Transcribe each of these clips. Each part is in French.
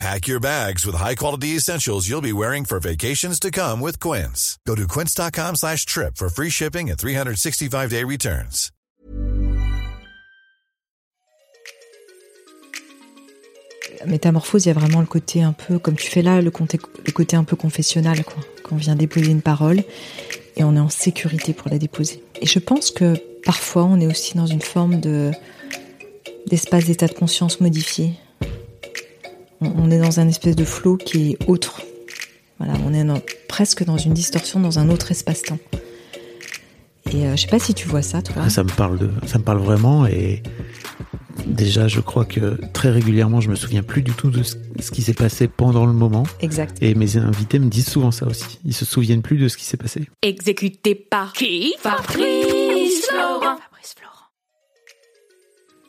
Pack your bags with high-quality essentials you'll be wearing for vacations to come with Quince. Go to quince.com slash trip for free shipping and 365-day returns. Métamorphose, il y a vraiment le côté un peu, comme tu fais là, le côté, un peu confessionnal, quoi. Quand on vient déposer une parole et on est en sécurité pour la déposer. Et je pense que parfois, on est aussi dans une forme de d'espace d'état de conscience modifié. On, est dans un espèce de flot qui est autre. Voilà, on est dans- presque dans une distorsion dans un autre espace-temps. Et euh, je sais pas si tu vois ça, toi. Ça me parle de, ça me parle vraiment et déjà je crois que très régulièrement je me souviens plus du tout de ce, ce qui s'est passé pendant le moment Exact. et mes invités me disent souvent ça aussi. Ils se souviennent plus de ce qui s'est passé. Exécuté par qui? Fabrice.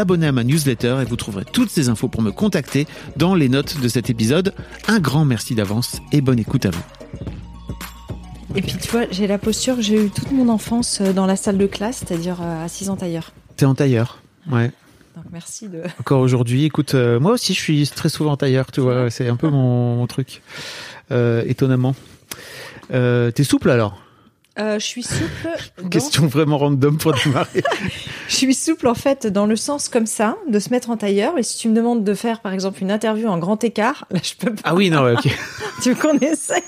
Abonner à ma newsletter et vous trouverez toutes ces infos pour me contacter dans les notes de cet épisode. Un grand merci d'avance et bonne écoute à vous. Et puis tu vois, j'ai la posture que j'ai eu toute mon enfance euh, dans la salle de classe, c'est-à-dire euh, assise en tailleur. T'es en tailleur Ouais. Donc merci de. Encore aujourd'hui, écoute, euh, moi aussi je suis très souvent en tailleur, tu vois, c'est un peu mon, mon truc, euh, étonnamment. Euh, T'es souple alors? Euh, je suis souple. dans- Question vraiment random pour démarrer. Je suis souple en fait dans le sens comme ça, de se mettre en tailleur. Et si tu me demandes de faire par exemple une interview en grand écart, là je peux pas. ah oui, non, ouais, ok. Tu me connaissais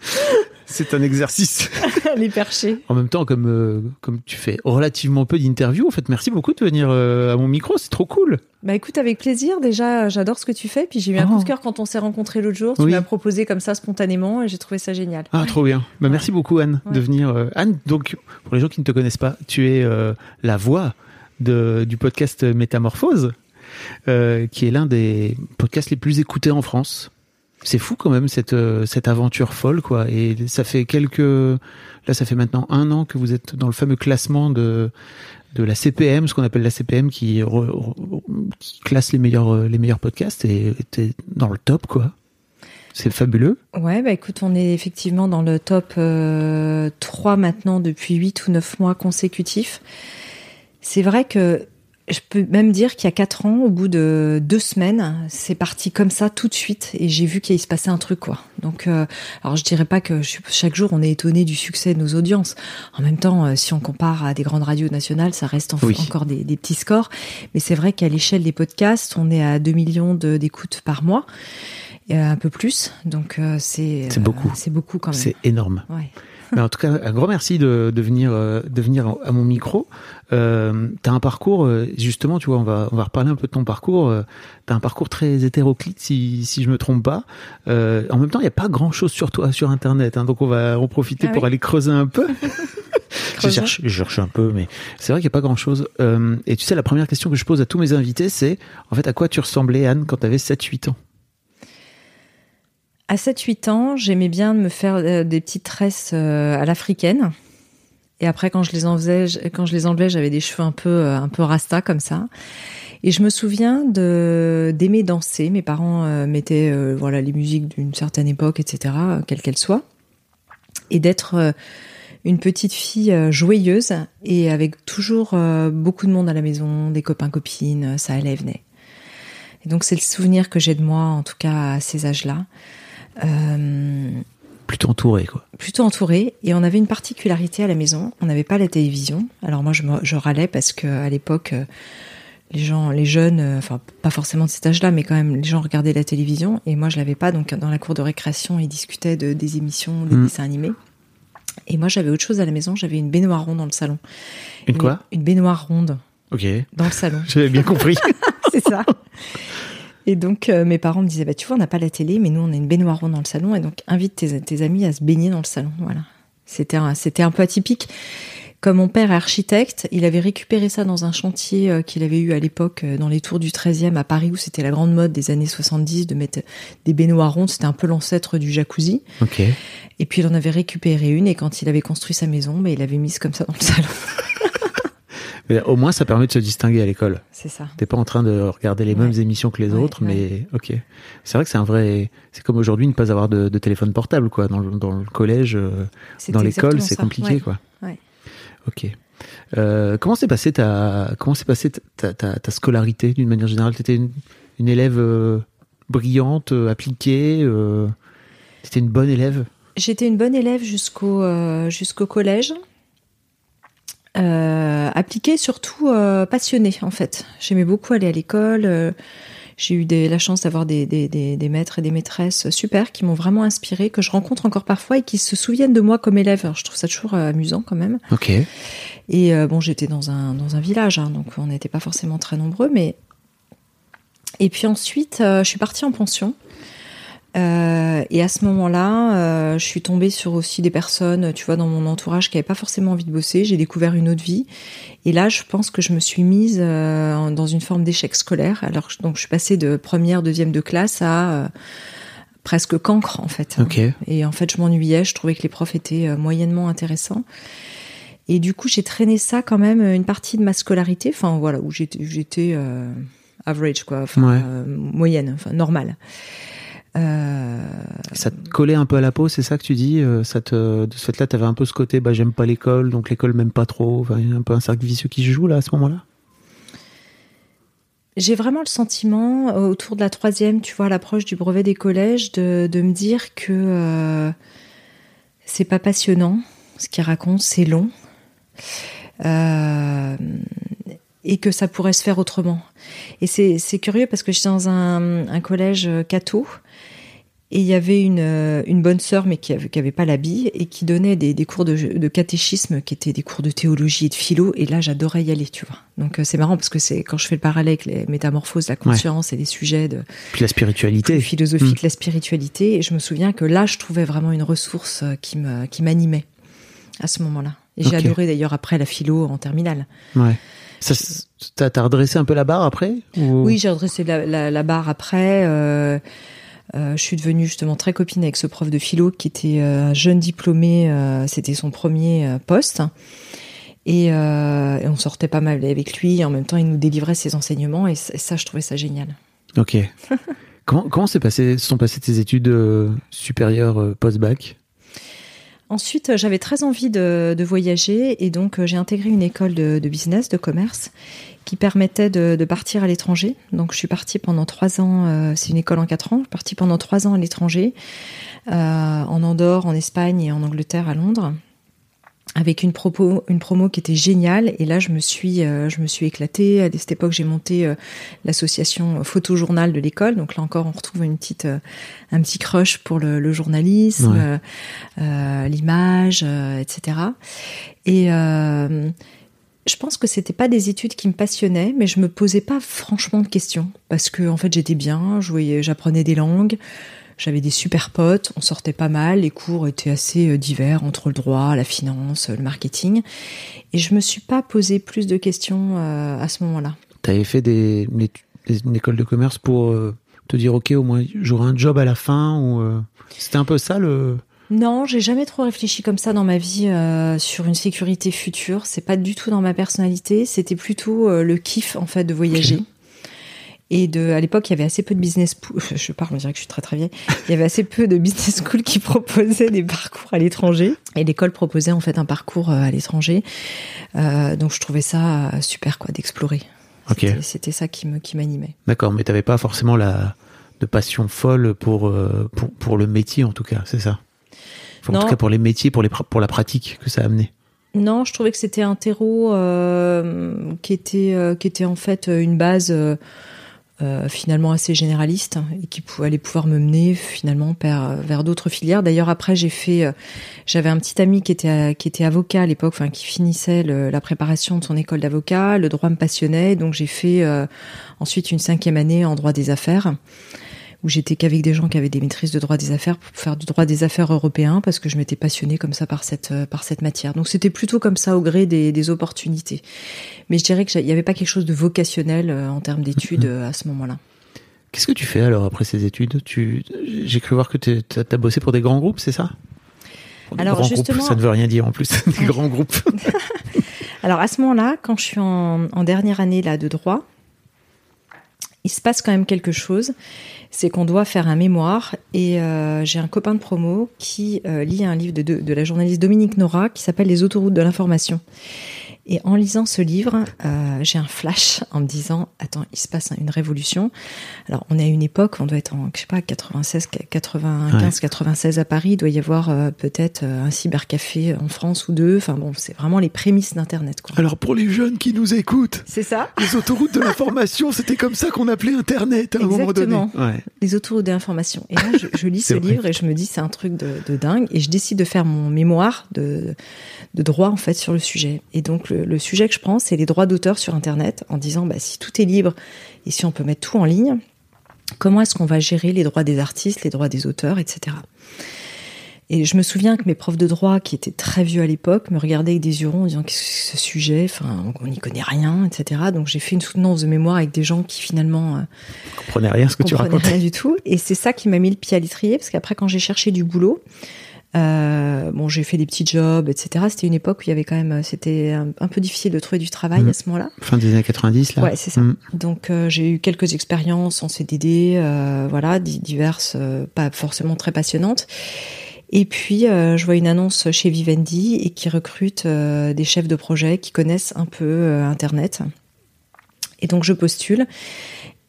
C'est un exercice. les perchés. En même temps, comme, euh, comme tu fais relativement peu d'interviews, en fait, merci beaucoup de venir euh, à mon micro, c'est trop cool. Bah écoute, avec plaisir. Déjà, j'adore ce que tu fais. Puis j'ai eu un Oh. coup de cœur quand on s'est rencontrés l'autre jour. Tu Oui. m'as proposé comme ça spontanément et j'ai trouvé ça génial. Ah, trop bien. Bah, Ouais. Merci beaucoup, Anne, de venir. euh, Anne, donc, pour les gens qui ne te connaissent pas, tu es euh, la voix de, du podcast Métamorphose, euh, qui est l'un des podcasts les plus écoutés en France. C'est fou quand même cette euh, cette aventure folle quoi. Et ça fait quelques là ça fait maintenant un an que vous êtes dans le fameux classement de de la CPM ce qu'on appelle la CPM qui, qui classe les meilleurs euh, les meilleurs podcasts et t'es dans le top quoi. C'est fabuleux. Ouais, bah écoute, on est effectivement dans le top euh, 3 maintenant depuis 8 ou 9 mois consécutifs. C'est vrai que je peux même dire qu'il y a 4 ans, au bout de deux semaines, c'est parti comme ça tout de suite et j'ai vu qu'il se passait un truc quoi. Donc, euh, alors je dirais pas que je chaque jour on est étonné du succès de nos audiences. En même temps, euh, si on compare à des grandes radios nationales, ça reste en- Oui. encore des, des petits scores. Mais c'est vrai qu'à l'échelle des podcasts, on est à 2 millions d'écoutes par mois. Et, euh, un peu plus, donc euh, c'est C'est beaucoup. C'est beaucoup quand même. c'est énorme Ouais. Mais en tout cas, un grand merci de, de venir, euh, de venir à mon micro. Euh, t'as un parcours, euh, justement, tu vois, on va, on va reparler un peu de ton parcours. Euh, t'as un parcours très hétéroclite, si, si je me trompe pas. Euh, en même temps, il n'y a pas grand chose sur toi sur Internet, hein, donc on va en profiter Ah pour oui aller creuser un peu. je, cherche, je cherche un peu, mais c'est vrai qu'il n'y a pas grand chose. Euh, et tu sais, la première question que je pose à tous mes invités, c'est en fait, à quoi tu ressemblais, Anne, quand t'avais 7-8 ans? À 7-8 ans, j'aimais bien me faire euh, des petites tresses euh, à l'africaine. Et après, quand je les enlevais, quand je les enlevais, j'avais des cheveux un peu, euh, un peu rasta comme ça. Et je me souviens de d'aimer danser. Mes parents mettaient voilà les musiques d'une certaine époque, etc., quelle qu'elle soit, et d'être une petite fille joyeuse et avec toujours beaucoup de monde à la maison, des copains copines, ça allait et venait. Et donc c'est le souvenir que j'ai de moi, en tout cas à ces âges-là. Euh, Plutôt entouré, quoi. plutôt entourée et on avait une particularité à la maison, on n'avait pas la télévision. Alors moi je, me- je râlais parce que à l'époque euh, les gens, les jeunes, euh, enfin pas forcément de cet âge-là, mais quand même les gens regardaient la télévision et moi je l'avais pas. Donc dans la cour de récréation ils discutaient de, des émissions, des Mm. dessins animés. Et moi j'avais autre chose à la maison, j'avais une baignoire ronde dans le salon. Une quoi? Une baignoire ronde Ok, dans le salon. j'avais bien compris. c'est ça. Et donc, euh, mes parents me disaient, bah, tu vois, on n'a pas la télé, mais nous, on a une baignoire ronde dans le salon, et donc, invite tes, tes amis à se baigner dans le salon. Voilà. C'était un, c'était un peu atypique. Comme mon père est architecte, il avait récupéré ça dans un chantier euh, qu'il avait eu à l'époque euh, dans les tours du 13e à Paris, où c'était la grande mode des années 70 de mettre des baignoires rondes. C'était un peu l'ancêtre du jacuzzi. Et puis, il en avait récupéré une, et quand il avait construit sa maison, bah, il avait mise comme ça dans le salon. Mais au moins, ça permet de se distinguer à l'école. C'est ça. T'es pas en train de regarder les Ouais. mêmes émissions que les Ouais, autres, mais ok. C'est vrai que c'est un vrai. C'est comme aujourd'hui ne pas avoir de, de téléphone portable, quoi. Dans le, dans le collège, euh, dans l'école, c'est compliqué, quoi. Ok. Euh, comment s'est passé ta comment s'est passée ta, ta, ta scolarité d'une manière générale? T'étais une, une élève euh, brillante, euh, appliquée. T'étais une bonne élève? J'étais une bonne élève jusqu'au jusqu'au collège. Euh, appliquée, surtout euh, passionnée en fait. J'aimais beaucoup aller à l'école. euh, j'ai eu des, la chance d'avoir des, des, des, maîtres et des maîtresses super qui m'ont vraiment inspirée, que je rencontre encore parfois et qui se souviennent de moi comme élève. Alors, je trouve ça toujours euh, amusant quand même. Ok. Et euh, bon, j'étais dans un, dans un village, hein, donc on n'était pas forcément très nombreux, mais. Et puis ensuite, je suis partie en pension. Euh, et à ce moment-là, euh, je suis tombée sur aussi des personnes, tu vois, dans mon entourage qui n'avaient pas forcément envie de bosser. J'ai découvert une autre vie. Et là, je pense que je me suis mise euh, dans une forme d'échec scolaire. Alors, je- donc, je suis passée de première, deuxième de classe à presque cancre, en fait. Ok. Et en fait, je m'ennuyais. Je trouvais que les profs étaient moyennement intéressants. Et du coup, j'ai traîné ça quand même une partie de ma scolarité. Enfin, voilà, où j'étais, average, quoi. Enfin, Ouais. moyenne, enfin, normale. Euh, Ça te collait un peu à la peau, c'est ça que tu dis euh, ça te, De ce fait-là, t'avais un peu ce côté, bah j'aime pas l'école, donc l'école m'aime pas trop. Enfin, il y a un peu un cercle vicieux qui se joue là à ce moment-là? J'ai vraiment le sentiment, euh, autour de la troisième, tu vois, à l'approche du brevet des collèges, de, de me dire que euh, c'est pas passionnant, ce qu'il raconte, c'est long. Euh, et que ça pourrait se faire autrement. Et c'est curieux parce que j'étais dans un, un collège euh, catho et il y avait une, euh, une bonne sœur mais qui avait, qui avait pas l'habit et qui donnait des, des cours de, de catéchisme qui étaient des cours de théologie et de philo. Et là j'adorais y aller tu vois. Donc euh, c'est marrant parce que c'est quand je fais le parallèle avec les métamorphoses la conscience et les sujets de Puis la spiritualité. philosophique la spiritualité. Et je me souviens que là je trouvais vraiment une ressource euh, qui me qui m'animait à ce moment-là. Et j'ai adoré d'ailleurs après la philo en terminale. Ouais. Ça, t'as redressé un peu la barre après ou- Oui, j'ai redressé la, la, la barre après. Euh, je suis devenue justement très copine avec ce prof de philo qui était euh, un jeune diplômé. euh, C'était son premier euh, poste. Et, euh, et on sortait pas mal avec lui. Et en même temps, il nous délivrait ses enseignements. Et, ça- et ça, je trouvais ça génial. Ok. comment comment s'est passé, sont passées tes études euh, supérieures euh, post-bac? Ensuite, j'avais très envie de, voyager et donc euh, j'ai intégré une école de, business, de commerce, qui permettait de, de partir à l'étranger. Donc, je suis partie pendant trois ans. euh, c'est une école en quatre ans. Je suis partie pendant trois ans à l'étranger, euh, en Andorre, en Espagne et en Angleterre, à Londres. Avec une promo, une promo qui était géniale. Et là, je me suis, euh, je me suis éclatée. À cette époque, j'ai monté euh, l'association Photojournal de l'école. Donc là encore, on retrouve une petite, euh, un petit crush pour le, le journalisme, Ouais. euh, l'image, etc. Et je pense que c'était pas des études qui me passionnaient, mais je me posais pas franchement de questions parce que en fait j'étais bien, j'apprenais des langues, j'avais des super potes, on sortait pas mal, les cours étaient assez euh, divers entre le droit, la finance, le marketing, et je me suis pas posé plus de questions euh, à ce moment-là. T'avais fait des, une, école de commerce pour euh, te dire, ok, au moins j'aurai un job à la fin ou euh, c'était un peu ça le. Non, j'ai jamais trop réfléchi comme ça dans ma vie euh, sur une sécurité future. C'est pas du tout dans ma personnalité. C'était plutôt euh, le kiff en fait de voyager. Et de, à l'époque, il y avait assez peu de business. Je parle, on dirait que je suis très très vieille. Il y avait assez peu de business school qui proposaient des parcours à l'étranger. Et l'école proposait en fait un parcours euh, à l'étranger. Euh, donc je trouvais ça euh, super quoi d'explorer. C'était- ça qui me qui m'animait. D'accord, mais t'avais pas forcément la de passion folle pour, pour, pour le métier en tout cas, c'est ça? Enfin, En tout cas pour les métiers, pour, les, pour la pratique que ça a amené. Non, je trouvais que c'était un terreau euh, qui était euh, qui était en fait une base euh, euh, finalement assez généraliste et qui allait pouvoir me mener finalement vers, vers d'autres filières. D'ailleurs après j'ai fait euh, j'avais un petit ami qui était qui était avocat à l'époque, enfin qui finissait le- la préparation de son école d'avocat. Le droit me passionnait, donc j'ai fait euh, ensuite une cinquième année en droit des affaires où j'étais qu'avec des gens qui avaient des maîtrises de droit des affaires pour faire du droit des affaires européen parce que je m'étais passionnée comme ça par cette euh, par cette matière. Donc c'était plutôt comme ça au gré des, des opportunités. Mais je dirais qu'il n'y avait pas quelque chose de vocationnel euh, en termes d'études euh, à ce moment-là. Qu'est-ce que tu fais alors après ces études? Tu... J'ai cru voir que tu as bossé pour des grands groupes, c'est ça? Des Alors, justement- groupes, ça ne veut rien dire en plus, des grands groupes. Alors à ce moment-là, quand je suis en, en dernière année là de droit, il se passe quand même quelque chose. C'est qu'on doit faire un mémoire et euh, j'ai un copain de promo qui euh, lit un livre de, de, de la journaliste Dominique Nora qui s'appelle Les autoroutes de l'information. Et en lisant ce livre, euh, j'ai un flash en me disant attends, il se passe une révolution. Alors on est à une époque, on doit être en je sais pas 96, 95, 96 à Paris, il doit y avoir euh, peut-être euh, un cybercafé en France ou deux. Enfin bon, c'est vraiment les prémices d'internet quoi. Alors pour les jeunes qui nous écoutent, C'est ça les autoroutes de l'information, c'était comme ça qu'on appelait Internet à un moment donné. Exactement. Ouais. les autoroutes de l'information. Et là, je, je lis ce vrai. livre et je me dis, c'est un truc de, de dingue. Et je décide de faire mon mémoire de, de droit, en fait, sur le sujet. Et donc, le, le sujet que je prends, c'est les droits d'auteur sur Internet, en disant, bah, si tout est libre et si on peut mettre tout en ligne, comment est-ce qu'on va gérer les droits des artistes, les droits des auteurs, etc. Et je me souviens que mes profs de droit, qui étaient très vieux à l'époque, me regardaient avec des yeux ronds en disant qu'est-ce que c'est ce sujet, enfin, on n'y connaît rien, etc. Donc j'ai fait une soutenance de mémoire avec des gens qui finalement euh, Je comprenais rien ce que tu racontais. rien du tout. Et c'est ça qui m'a mis le pied à l'étrier, parce qu'après, quand j'ai cherché du boulot, euh, bon, j'ai fait des petits jobs, etc. C'était une époque où il y avait quand même, c'était un, un peu difficile de trouver du travail Mhm. à ce moment-là. Fin des années 90, là Ouais, c'est ça. Mm. Donc euh, j'ai eu quelques expériences en CDD, euh, voilà, di- diverses, pas forcément très passionnantes. Et puis je vois une annonce chez Vivendi et qui recrute des chefs de projet qui connaissent un peu Internet. Et donc je postule.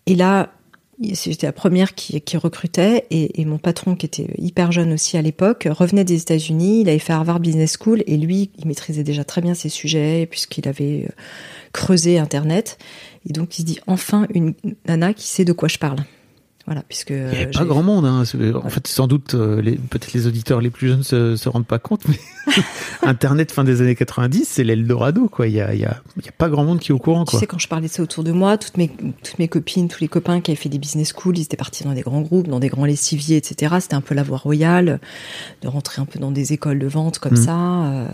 Et là, j'étais la première qui, recrutait et, et mon patron qui était hyper jeune aussi à l'époque revenait des États-Unis. Il avait fait Harvard Business School et lui, il maîtrisait déjà très bien ces sujets puisqu'il avait euh, creusé Internet. Et donc il se dit enfin une nana qui sait de quoi je parle. Voilà, puisque Il n'y avait euh, pas grand monde. Hein. En fait, sans doute, euh, les- peut-être les auditeurs les plus jeunes se, se rendent pas compte, mais Internet fin des années 90, c'est l'Eldorado, quoi. Il y a, il y, a, il y a pas grand monde qui est au courant, Tu quoi. sais, quand je parlais de ça autour de moi, toutes mes, toutes mes copines, tous les copains qui avaient fait des business schools, ils étaient partis dans des grands groupes, dans des grands lessiviers, etc. C'était un peu la voie royale, de rentrer un peu dans des écoles de vente comme Mm. ça. euh.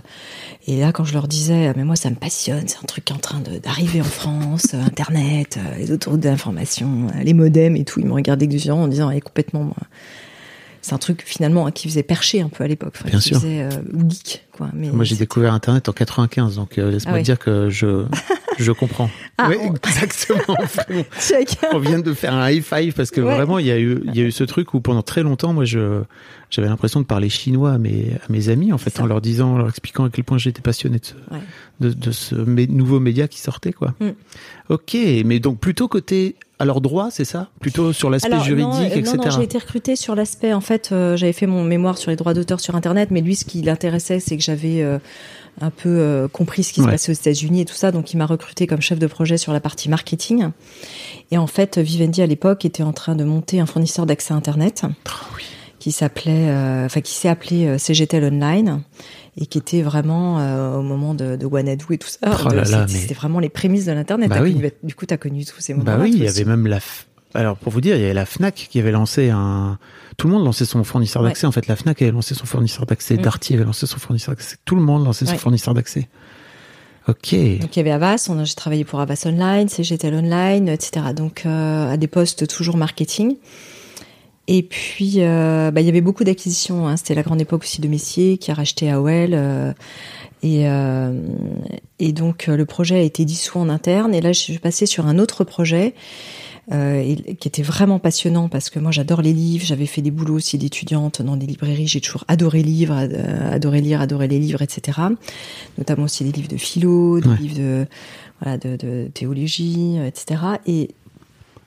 Et là, quand je leur disais, mais moi, ça me passionne, c'est un truc qui est en train de- d'arriver en France, Internet, les autoroutes de l'information, les modems et tout, ils me regardaient en disant, elle est complètement... moi, C'est un truc finalement qui faisait percher un peu à l'époque, enfin, Bien qui sûr. faisait euh, geek, quoi. Mais Moi, j'ai découvert Internet en 95, donc euh, laisse-moi Ah dire que je, je comprends. Ah, Oui, on- exactement. On vient de faire un high five parce que Ouais. vraiment, il y a eu, il y a eu ce truc où pendant très longtemps, moi, je, j'avais l'impression de parler chinois à mes, à mes amis, en fait, en leur disant, en leur expliquant à quel point j'étais passionné de ce, Ouais. de, de ce mé- nouveau média qui sortait, quoi. Mm. Ok, mais donc plutôt côté alors droit, c'est ça? Plutôt sur l'aspect juridique, non, euh, etc. Non, non, j'ai été recrutée sur l'aspect. En fait, euh, j'avais fait mon mémoire sur les droits d'auteur sur Internet, mais lui, ce qui l'intéressait, c'est que j'avais euh, un peu euh, compris ce qui se passait aux États-Unis et tout ça. Donc, il m'a recruté comme chef de projet sur la partie marketing. Et en fait, Vivendi à l'époque était en train de monter un fournisseur d'accès Internet Ah oui. qui s'appelait, enfin, qui s'est appelé CGTEL Online et qui était vraiment euh, au moment de, de et tout ça. Oh c'était mais- vraiment les prémices de l'internet. Bah oui. connu- Du coup, tu as connu tous ces moments. Bah oui, il y avait même la. F- Alors pour vous dire, il y avait la Fnac qui avait lancé un. Tout le monde lançait son fournisseur Ouais. d'accès. En fait, la Fnac avait lancé son fournisseur d'accès. Mm. Darty avait lancé son fournisseur d'accès. Tout le monde lançait son fournisseur d'accès. Ok. Donc il y avait Avas, on a- j'ai travaillé pour Avas Online, CGTEL Online, etc. Donc euh, à des postes toujours marketing. Et puis euh, bah, il y avait beaucoup d'acquisitions. Hein. C'était la grande époque aussi de Messier qui a racheté AOL. euh, et, euh, et donc le projet a été dissous en interne. Et là je suis passée sur un autre projet. et- qui était vraiment passionnant parce que moi j'adore les livres, j'avais fait des boulots aussi d'étudiante dans des librairies, j'ai toujours adoré lire, euh, adoré lire, adoré les livres, etc. Notamment aussi des livres de philo, des Ouais. livres de voilà de, de théologie, etc. Et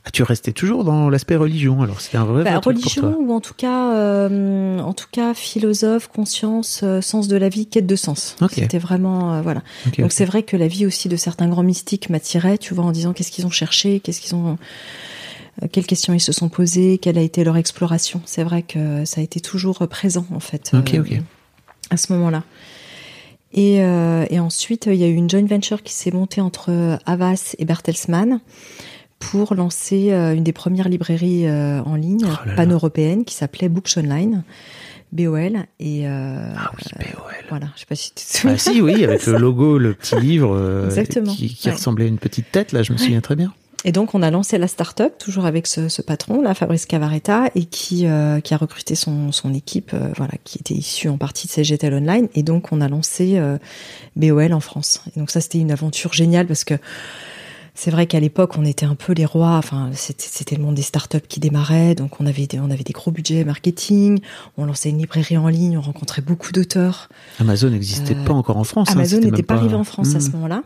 Ah, tu restais toujours dans l'aspect religion. Alors c'était un vrai, bah, vrai truc religion pour toi. ou en tout cas, euh, en tout cas philosophe, conscience, euh, sens de la vie, quête de sens. Ok. C'était vraiment euh, voilà. Ok, Donc ok. c'est vrai que la vie aussi de certains grands mystiques m'attirait, tu vois, en disant qu'est-ce qu'ils ont cherché, qu'est-ce qu'ils ont, euh, quelles questions ils se sont posées, quelle a été leur exploration. C'est vrai que ça a été toujours présent en fait. Euh. À ce moment-là. Et, et ensuite, il y a eu une joint venture qui s'est montée entre Havas et Bertelsmann pour lancer euh, une des premières librairies euh, en ligne Oh pan-européenne qui s'appelait Books Online, BOL. Et euh, Ah oui, BOL. voilà, je sais pas si tu te souviens. Ah si, oui, avec le logo, le petit livre euh, Exactement, qui, qui ouais. ressemblait à une petite tête. Là, je me souviens très bien. Et donc, on a lancé la start-up, toujours avec ce, ce patron, là, Fabrice Cavaretta, et qui, qui a recruté son, son équipe, voilà, qui était issue en partie de CGTEL Online. Et donc, on a lancé BOL en France. Et donc, ça, c'était une aventure géniale parce que c'est vrai qu'à l'époque, on était un peu les rois. Enfin, c'était le monde des startups qui démarrait. Donc, on avait des, on avait des gros budgets marketing. On lançait une librairie en ligne. On rencontrait beaucoup d'auteurs. Amazon n'existait Euh, pas encore en France. hein, Amazon n'était pas arrivé en France à Hmm. ce moment-là.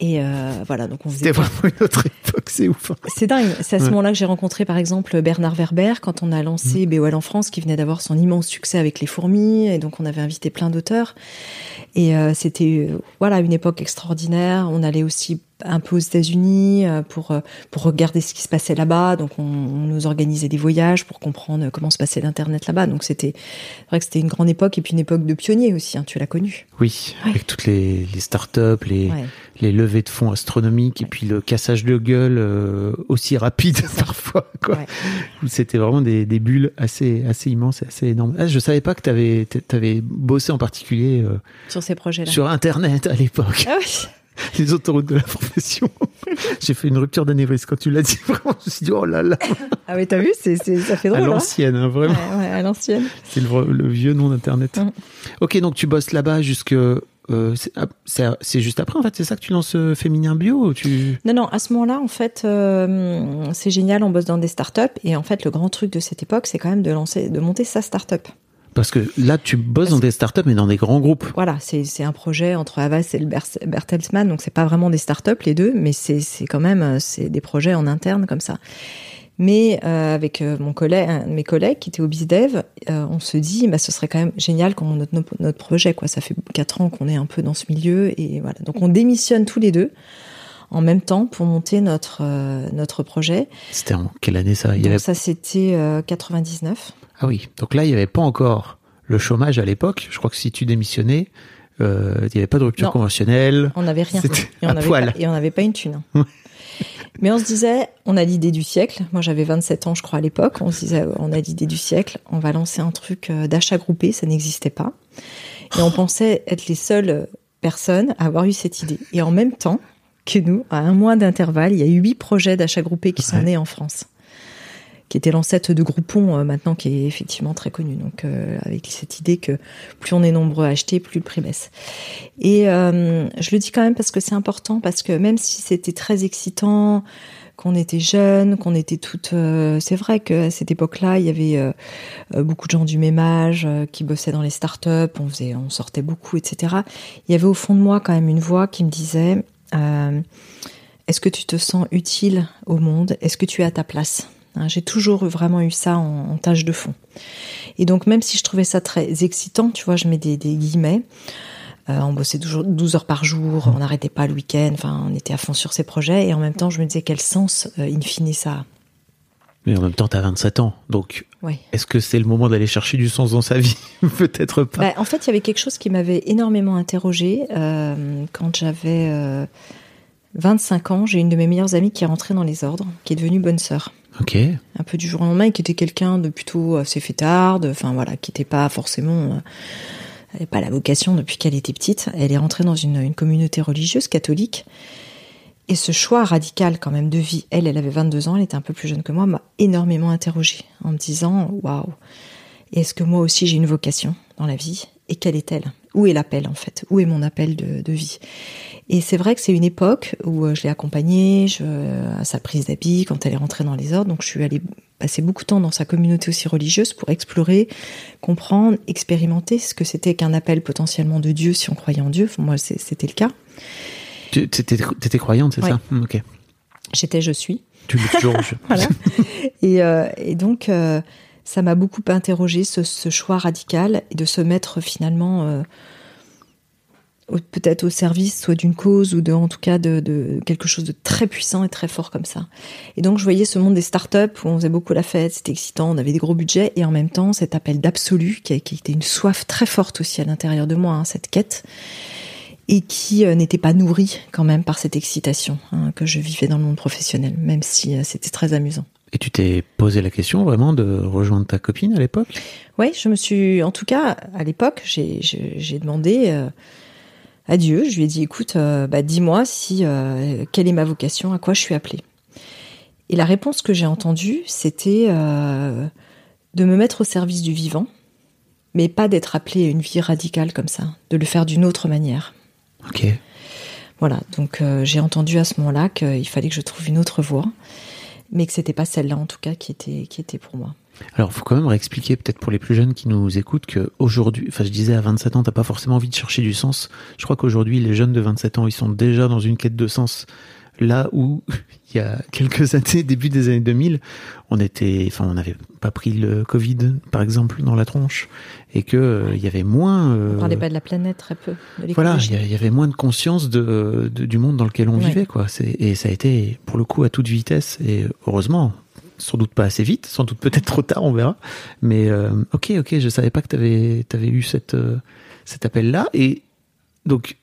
Et euh, voilà, donc on faisait C'était vraiment une autre époque, c'est ouf. hein. C'est dingue. C'est à ce Ouais. moment-là que j'ai rencontré, par exemple, Bernard Werber quand on a lancé BOL en France, qui venait d'avoir son immense succès avec les fourmis, et donc on avait invité plein d'auteurs. Et euh, c'était euh, voilà une époque extraordinaire. On allait aussi un peu aux États-Unis euh, pour euh, pour regarder ce qui se passait là-bas. Donc on, on nous organisait des voyages pour comprendre comment se passait l'internet là-bas. Donc c'était vrai que c'était une grande époque et puis une époque de pionniers aussi. Hein, tu l'as connu. Oui, Ouais. avec toutes les, les startups, les, Ouais. les levées de fonds astronomiques et puis le cassage de gueule euh, aussi rapide parfois. Quoi. C'était vraiment des, des bulles assez, assez immenses et assez énormes. Ah, je savais pas que tu avais, avais bossé en particulier euh, Sur ces projets-là. sur Internet à l'époque, Ah oui. les autoroutes de la profession. J'ai fait une rupture d'anévrisme quand tu l'as dit. Vraiment, je me suis dit, oh là là, Ah oui, t'as vu, c'est c'est ça fait à drôle. hein l'ancienne, hein, vraiment. ouais, ouais, à l'ancienne. C'est le, vieux nom d'Internet. Mm. Ok, donc tu bosses là-bas jusque. euh, c'est- ah, c'est juste après, en fait, c'est ça que tu lances euh, Féminin Bio tu... Non, non, à ce moment-là, en fait, euh, c'est génial, on bosse dans des startups. Et en fait, le grand truc de cette époque, c'est quand même de lancer, de monter sa startup. Parce que là, tu bosses dans des startups, mais dans des grands groupes. Voilà, c'est un projet entre Havas et le Ber- Bertelsmann, donc c'est pas vraiment des startups les deux, mais c'est quand même euh, c'est des projets en interne comme ça. Mais euh, avec euh, mon collègue, un de mes collègues qui était au BizDev, euh, on se dit, bah, ce serait quand même génial qu'on monte notre, notre projet. Quoi. Ça fait quatre ans qu'on est un peu dans ce milieu. Et voilà. Donc on démissionne tous les deux en même temps pour monter notre, euh, notre projet. C'était en quelle année ça? Il y Donc avait... ça, c'était euh, 99. Ah oui, donc là, il n'y avait pas encore le chômage à l'époque. Je crois que si tu démissionnais, euh, il n'y avait pas de rupture Non. conventionnelle. On n'avait rien. Et on n'avait pas, et on n'avait pas une thune. Mais on se disait, on a l'idée du siècle. Moi, j'avais 27 ans, je crois, à l'époque. On se disait, on a l'idée du siècle. On va lancer un truc euh, d'achat groupé. Ça n'existait pas. Et on pensait être les seules personnes à avoir eu cette idée. Et en même temps que nous, à un mois d'intervalle, il y a eu huit projets d'achat groupé qui sont nés en France. Qui était l'ancêtre de Groupon, euh, maintenant, qui est effectivement très connu. Donc, euh, avec cette idée que plus on est nombreux à acheter, plus le prix baisse. Et euh, je le dis quand même parce que c'est important, parce que même si c'était très excitant, qu'on était jeunes, qu'on était toutes... c'est vrai qu'à cette époque-là, il y avait beaucoup de gens du même âge qui bossaient dans les startups, on, faisait, on sortait beaucoup, etc. Il y avait au fond de moi quand même une voix qui me disait... est-ce que tu te sens utile au monde? Est-ce que tu es à ta place? J'ai toujours vraiment eu ça en, en tâche de fond. Et donc même si je trouvais ça très excitant, tu vois, je mets des, des guillemets. Euh, on bossait toujours 12 heures par jour, on n'arrêtait pas le week-end, enfin on était à fond sur ces projets et en même temps je me disais quel sens euh, in fine ça a. Mais en même temps, t'as 27 ans, donc Ouais. est-ce que c'est le moment d'aller chercher du sens dans sa vie? Peut-être pas. Bah, en fait, il y avait quelque chose qui m'avait énormément interrogée. Euh, quand j'avais euh, 25 ans, j'ai une de mes meilleures amies qui est rentrée dans les ordres, qui est devenue bonne sœur. Un peu du jour au lendemain, qui était quelqu'un de plutôt assez fêtarde, enfin voilà, qui n'était pas forcément... euh, elle pas la vocation depuis qu'elle était petite. Elle est rentrée dans une, une communauté religieuse catholique. Et ce choix radical quand même de vie, elle, elle avait 22 ans, elle était un peu plus jeune que moi, m'a énormément interrogée en me disant, waouh, est-ce que moi aussi j'ai une vocation dans la vie? Et quelle est-elle? Où est l'appel en fait? Où est mon appel de, de vie? Et c'est vrai que c'est une époque où euh, je l'ai accompagnée je, à sa prise d'habit quand elle est rentrée dans les ordres. Donc je suis allée passer beaucoup de temps dans sa communauté aussi religieuse pour explorer, comprendre, expérimenter ce que c'était qu'un appel potentiellement de Dieu si on croyait en Dieu. Enfin, moi, c'était le cas. Tu t'étais croyante, c'est Ouais. ça Hmm, Ok. J'étais, je suis. Tu l'es toujours. Voilà. et, euh, et donc, euh, ça m'a beaucoup interrogé ce, choix radical de se mettre finalement euh, peut-être au service soit d'une cause ou de, en tout cas de, quelque chose de très puissant et très fort comme ça. Et donc, je voyais ce monde des startups où on faisait beaucoup la fête, c'était excitant, on avait des gros budgets et en même temps cet appel d'absolu qui, qui était une soif très forte aussi à l'intérieur de moi, hein, cette quête et qui euh, n'était pas nourrie quand même par cette excitation hein, que je vivais dans le monde professionnel, même si euh, c'était très amusant. Et tu t'es posé la question vraiment de rejoindre ta copine à l'époque? Oui, je me suis, en tout cas, à l'époque, j'ai- demandé euh, à Dieu, je lui ai dit, écoute, euh, bah, dis-moi si euh, quelle est ma vocation, à quoi je suis appelée. Et la réponse que j'ai entendue, c'était de me mettre au service du vivant, mais pas d'être appelée à une vie radicale comme ça, de le faire d'une autre manière. Ok. Voilà, donc j'ai entendu à ce moment-là qu'il fallait que je trouve une autre voie, mais que c'était pas celle-là en tout cas qui était qui était pour moi. Alors, faut quand même réexpliquer, peut-être pour les plus jeunes qui nous écoutent, que aujourd'hui, enfin, je disais à 27 ans, t'as pas forcément envie de chercher du sens. Je crois qu'aujourd'hui, les jeunes de 27 ans, ils sont déjà dans une quête de sens. Là où, il y a quelques années, début des années 2000, on était, enfin, on n'avait pas pris le Covid, par exemple, dans la tronche, et que euh, il y avait moins. euh, On parlait pas de la planète très peu, de voilà, il y avait moins de conscience de, de- du monde dans lequel on Ouais. vivait, quoi. Et ça a été, pour le coup, à toute vitesse. Et heureusement, sans doute pas assez vite, sans doute peut-être trop tard, on verra. Mais euh, ok, ok, je savais pas que tu avais, eu cette, euh, cet appel-là. Et donc,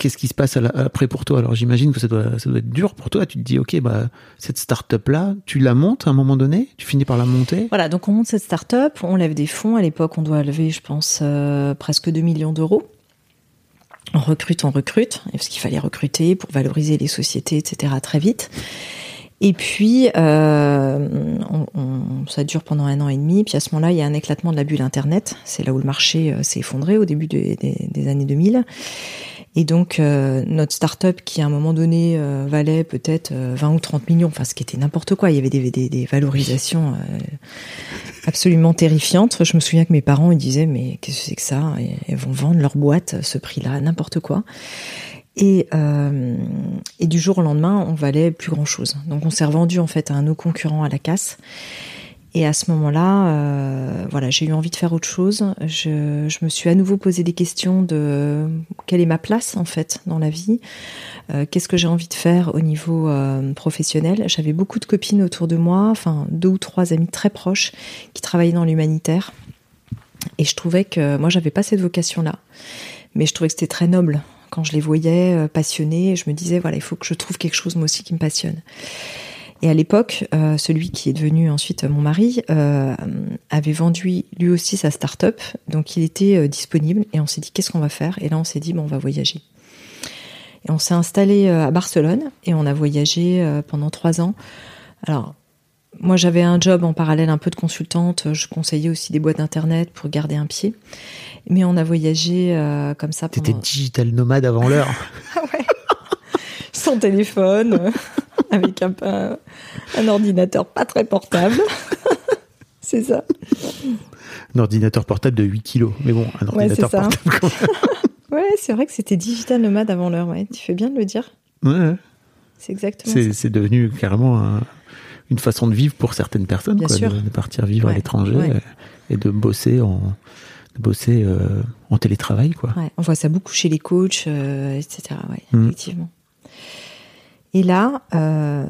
qu'est-ce qui se passe après pour toi? Alors, j'imagine que ça doit, être dur pour toi. Tu te dis, ok, bah, cette start-up-là, tu la montes à un moment donné? Tu finis par la monter? Voilà, donc on monte cette start-up, on lève des fonds. À l'époque, on doit lever, je pense, euh, presque 2 millions d'euros. On recrute, on recrute, parce qu'il fallait recruter pour valoriser les sociétés, etc. très vite. Et puis, euh, on, on- ça dure pendant un an et demi. Puis à ce moment-là, il y a un éclatement de la bulle Internet. C'est là où le marché euh, s'est effondré au début des- années 2000. Et donc, euh, notre start-up, qui à un moment donné euh, valait peut-être euh, 20 ou 30 millions, enfin ce qui était n'importe quoi, il y avait des, des, valorisations euh, absolument terrifiantes. Je me souviens que mes parents ils disaient mais qu'est-ce que c'est que ça? Elles vont vendre leur boîte ce prix-là, n'importe quoi. Et, euh, et du jour au lendemain, on valait plus grand-chose. Donc on s'est revendu en fait à un nos concurrents à la casse. Et à ce moment-là, euh, voilà, j'ai eu envie de faire autre chose. Je, me suis à nouveau posé des questions de quelle est ma place en fait dans la vie, Euh, qu'est-ce que j'ai envie de faire au niveau professionnel? J'avais beaucoup de copines autour de moi, enfin deux ou trois amis très proches qui travaillaient dans l'humanitaire, et je trouvais que moi j'avais pas cette vocation-là, mais je trouvais que c'était très noble quand je les voyais euh, passionnés. Je me disais voilà, il faut que je trouve quelque chose moi aussi qui me passionne. Et à l'époque, euh, celui qui est devenu ensuite mon mari euh, avait vendu lui aussi sa start-up, donc il était disponible et on s'est dit qu'est-ce qu'on va faire? Et là on s'est dit bon on va voyager. Et on s'est installé à Barcelone et on a voyagé pendant trois ans. Alors moi j'avais un job en parallèle un peu de consultante, je conseillais aussi des boîtes d'internet pour garder un pied, mais on a voyagé euh, comme ça T'étais pendant digital nomade avant l'heure. sans téléphone, euh, avec un, un, un ordinateur pas très portable. c'est ça. un ordinateur portable de 8 kilos. Mais bon, un Ouais, ordinateur portable quand même. Ouais, c'est vrai que c'était digital nomade avant l'heure, ouais. Tu fais bien de le dire. Ouais, ouais. C'est exactement ça. c'est devenu carrément un- une façon de vivre pour certaines personnes, Bien quoi, sûr. de, de partir vivre à Ouais, l'étranger ouais. et de bosser en de bosser euh, en télétravail, quoi. Ouais, on voit ça beaucoup chez les coachs, euh, etc. Ouais, Mm. effectivement. Et là, euh,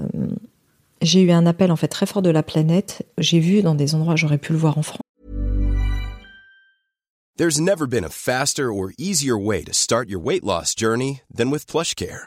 j'ai eu un appel en fait très fort de la planète. J'ai vu dans des endroits, j'aurais pu le voir en France. There's never been a faster or easier way to start your weight loss journey than with PlushCare.